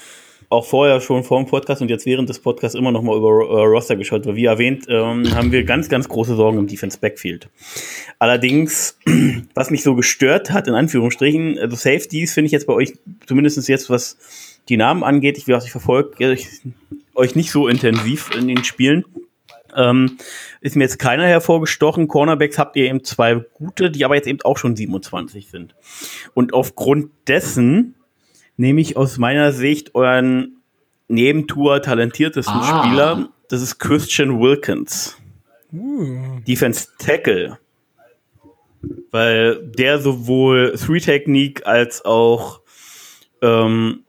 auch vorher schon vor dem Podcast und jetzt während des Podcasts immer noch mal über äh, Roster geschaut, weil wie erwähnt, ähm, haben wir ganz, ganz große Sorgen im Defense Backfield. Allerdings, <clears throat> was mich so gestört hat, in Anführungsstrichen, also Safeties finde ich jetzt bei euch, zumindest jetzt was die Namen angeht, ich, ich verfolge euch nicht so intensiv in den Spielen. Ähm, ist mir jetzt keiner hervorgestochen. Cornerbacks habt ihr eben zwei gute, die aber jetzt eben auch schon 27 sind. Und aufgrund dessen nehme ich aus meiner Sicht euren Nebentour talentiertesten ah. Spieler. Das ist Christian Wilkins. Uh. Defense Tackle. Weil der sowohl Three-Technique als auch ähm,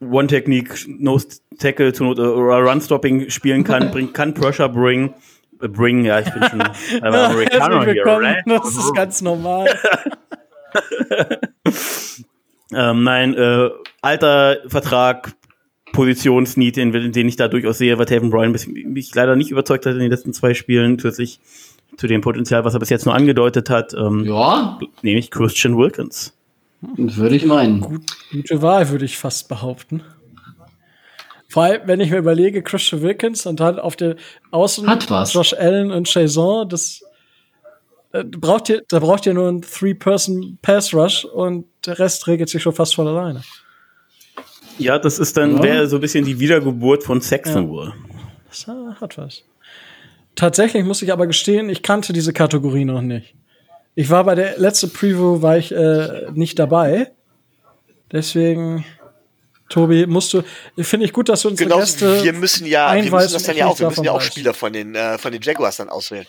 One-Technique, No-Tackle zu Not, oder Run-Stopping spielen kann, <laughs> bringt, kann Pressure bring, äh, bring, ja, ich bin schon <laughs> einmal Amerikaner hier, right? Das ist ganz normal. <laughs> ähm, nein, äh, alter Vertrag, Positionsneed, den, den ich da durchaus sehe, weil Taven Bryan mich leider nicht überzeugt hat in den letzten zwei Spielen, zusätzlich zu dem Potenzial, was er bis jetzt nur angedeutet hat. Ähm, ja. Nehme ich Christian Wilkins. Würde ich meinen. Gut, gute Wahl, würde ich fast behaupten. Vor allem, wenn ich mir überlege, Christian Wilkins und dann auf der Außen Hat was. Josh Allen und Jason, das braucht ihr, da braucht ihr nur einen Three-Person-Pass-Rush und der Rest regelt sich schon fast von alleine. Ja, das ist dann, ja. wäre so ein bisschen die Wiedergeburt von Saxonville. Ja. Das hat was. Tatsächlich muss ich aber gestehen, ich kannte diese Kategorie noch nicht. Ich war bei der letzten Preview war ich äh, nicht dabei. Deswegen, Tobi, musst du, finde ich gut, dass du uns genau, wir müssen ja, wir müssen das dann ja auch, wir müssen ja auch Spieler von den, äh, von den Jaguars dann auswählen.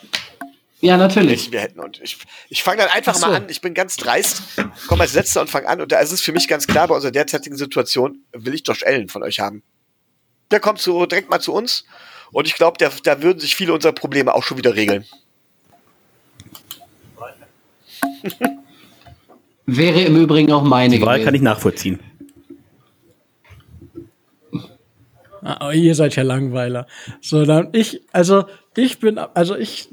Ja, natürlich. Wir hätten. Und ich, ich fange dann einfach so. mal an. Ich bin ganz dreist, komme als Letzter und fange an. Und da ist es für mich ganz klar, bei unserer derzeitigen Situation will ich Josh Allen von euch haben. Der kommt zu, direkt mal zu uns. Und ich glaube, da würden sich viele unserer Probleme auch schon wieder regeln. <laughs> Wäre im Übrigen auch meine Die Wahl gewesen. kann ich nachvollziehen. Ah, ihr seid ja Langweiler. So, dann ich, also ich bin, also ich,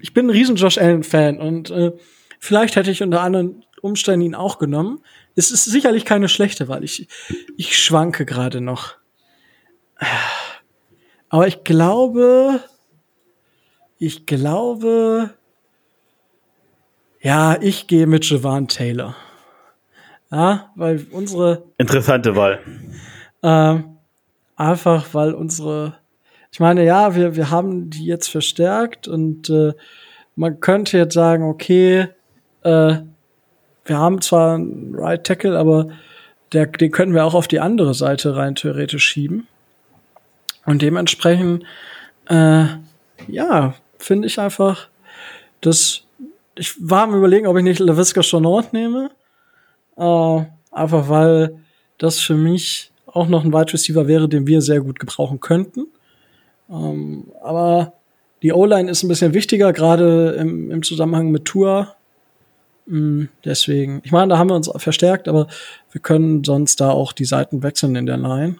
ich bin ein riesen Josh Allen Fan und äh, vielleicht hätte ich unter anderen Umständen ihn auch genommen. Es ist sicherlich keine schlechte Wahl. Ich, ich schwanke gerade noch. Aber ich glaube, ich glaube, ja, ich gehe mit Javon Taylor. Ja, weil unsere. Interessante Wahl. Ähm, einfach, weil unsere. Ich meine, ja, wir, wir haben die jetzt verstärkt und äh, man könnte jetzt sagen, okay, äh, wir haben zwar einen Right Tackle, aber der, den können wir auch auf die andere Seite rein theoretisch schieben. Und dementsprechend, äh, ja, finde ich einfach, dass ich war am überlegen, ob ich nicht LaVisca Chonort nehme. Äh, einfach weil das für mich auch noch ein Wide Receiver wäre, den wir sehr gut gebrauchen könnten. Ähm, aber die O-Line ist ein bisschen wichtiger, gerade im, im Zusammenhang mit Tour. Mm, deswegen, ich meine, da haben wir uns verstärkt, aber wir können sonst da auch die Seiten wechseln in der Line.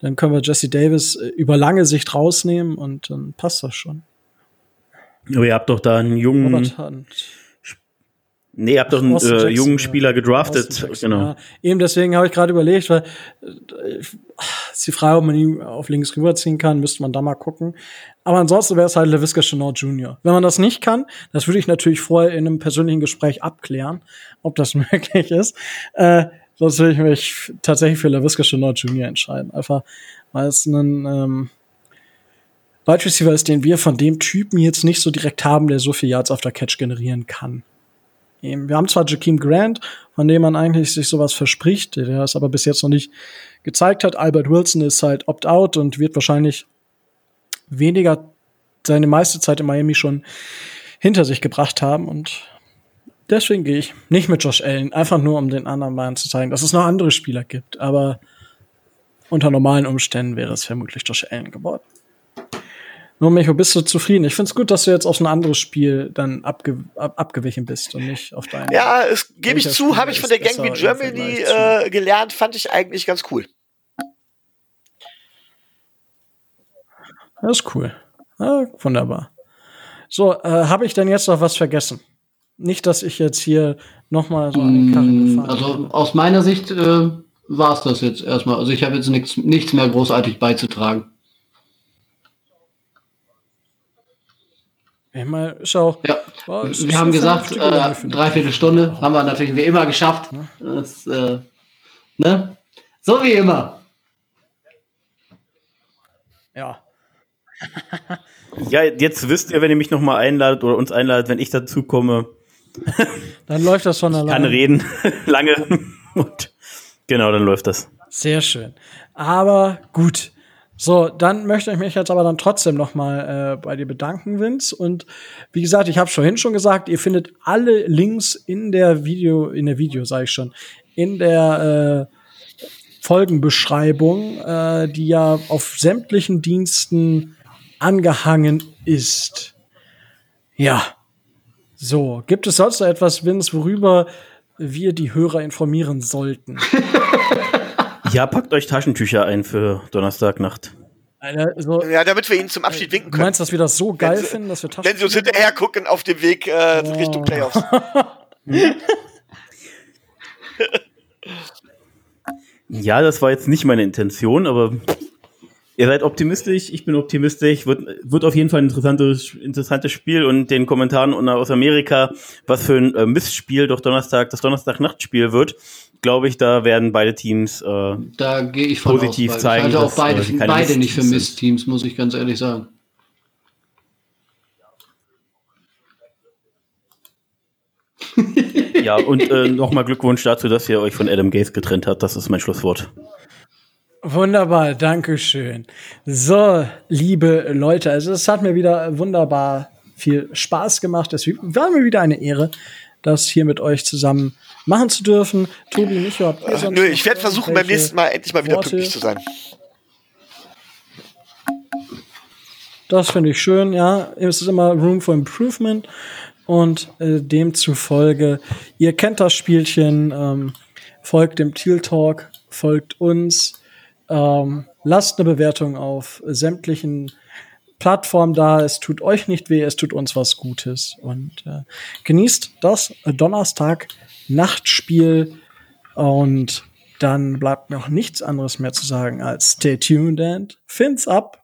Dann können wir Jesse Davis äh, über lange Sicht rausnehmen und dann passt das schon. Aber ihr habt doch da einen jungen. Nee, ihr habt doch einen äh, jungen Spieler gedraftet. Genau. Ja, eben deswegen habe ich gerade überlegt, weil äh, ist die Frage, ob man ihn auf links rüberziehen kann, müsste man da mal gucken. Aber ansonsten wäre es halt LaVisca Chenot Jr. Wenn man das nicht kann, das würde ich natürlich vorher in einem persönlichen Gespräch abklären, ob das <laughs> möglich ist. Äh, sonst würde ich mich tatsächlich für LaVisca Chenot Jr. entscheiden. Einfach, weil es ein ähm, Wide Receiver ist, den wir von dem Typen jetzt nicht so direkt haben, der so viel Yards auf der Catch generieren kann. Wir haben zwar Jakeem Grant, von dem man eigentlich sich sowas verspricht, der es aber bis jetzt noch nicht gezeigt hat. Albert Wilson ist halt opt-out und wird wahrscheinlich weniger seine meiste Zeit in Miami schon hinter sich gebracht haben und deswegen gehe ich nicht mit Josh Allen, einfach nur um den anderen Mann zu zeigen, dass es noch andere Spieler gibt, aber unter normalen Umständen wäre es vermutlich Josh Allen geworden. Nur Micho, bist du zufrieden? Ich finde es gut, dass du jetzt auf ein anderes Spiel dann abge ab abgewichen bist und nicht auf dein. Ja, es gebe ich zu, habe ich von der Gang wie Germany äh, gelernt, fand ich eigentlich ganz cool. Das ist cool. Ja, wunderbar. So, äh, habe ich denn jetzt noch was vergessen? Nicht, dass ich jetzt hier noch mal so an den Karren mm, gefahren Also aus meiner Sicht äh, war es das jetzt erstmal. Also ich habe jetzt nichts, nichts mehr großartig beizutragen. Ich mal, schau. Ja. Oh, wir haben gesagt, äh, dreiviertel Stunde haben wir natürlich wie immer geschafft. Das, äh, ne? So wie immer. Ja. ja, jetzt wisst ihr, wenn ihr mich noch mal einladet oder uns einladet, wenn ich dazu komme. dann läuft das schon alleine. Ich kann reden, <laughs> lange. Und genau, dann läuft das. Sehr schön. Aber gut. So, dann möchte ich mich jetzt aber dann trotzdem noch mal äh, bei dir bedanken, Vince. Und wie gesagt, ich habe vorhin schon gesagt, ihr findet alle Links in der Video, in der Video, sage ich schon, in der äh, Folgenbeschreibung, äh, die ja auf sämtlichen Diensten angehangen ist. Ja. So, gibt es sonst noch etwas, Vince, worüber wir die Hörer informieren sollten? <laughs> ja, packt euch Taschentücher ein für Donnerstagnacht. So, ja, damit wir ihn zum Abschied winken können. Du meinst, dass wir das so geil sie, finden, dass wir Taschentücher Wenn sie uns hinterher gucken auf dem Weg äh, oh. Richtung Playoffs. <laughs> ja, das war jetzt nicht meine Intention, aber Ihr seid optimistisch, ich bin optimistisch. Wird, wird auf jeden Fall ein interessantes, interessantes Spiel und den Kommentaren aus Amerika, was für ein äh, Missspiel doch Donnerstag, das Donnerstag-Nachtspiel wird, glaube ich, da werden beide Teams äh, da gehe ich von positiv aus, zeigen. Ich halte auch beide, dass, äh, beide nicht für Missteams, muss ich ganz ehrlich sagen. ja, und äh, nochmal Glückwunsch dazu, dass ihr euch von Adam Gaze getrennt habt. Das ist mein Schlusswort. Wunderbar, danke schön. So, liebe Leute, also es hat mir wieder wunderbar viel Spaß gemacht. Es war mir wieder eine Ehre, das hier mit euch zusammen machen zu dürfen. Tobi, Micho, habt ihr sonst Nö, ich werde versuchen, beim nächsten Mal endlich mal wieder Worte? pünktlich zu sein. Das finde ich schön, ja. Es ist immer Room for Improvement und äh, demzufolge, ihr kennt das Spielchen, ähm, folgt dem Teal Talk, folgt uns, ähm, lasst eine Bewertung auf sämtlichen Plattformen da. Es tut euch nicht weh, es tut uns was Gutes. Und äh, genießt das Donnerstag-Nachtspiel. Und dann bleibt noch nichts anderes mehr zu sagen als stay tuned and fins up.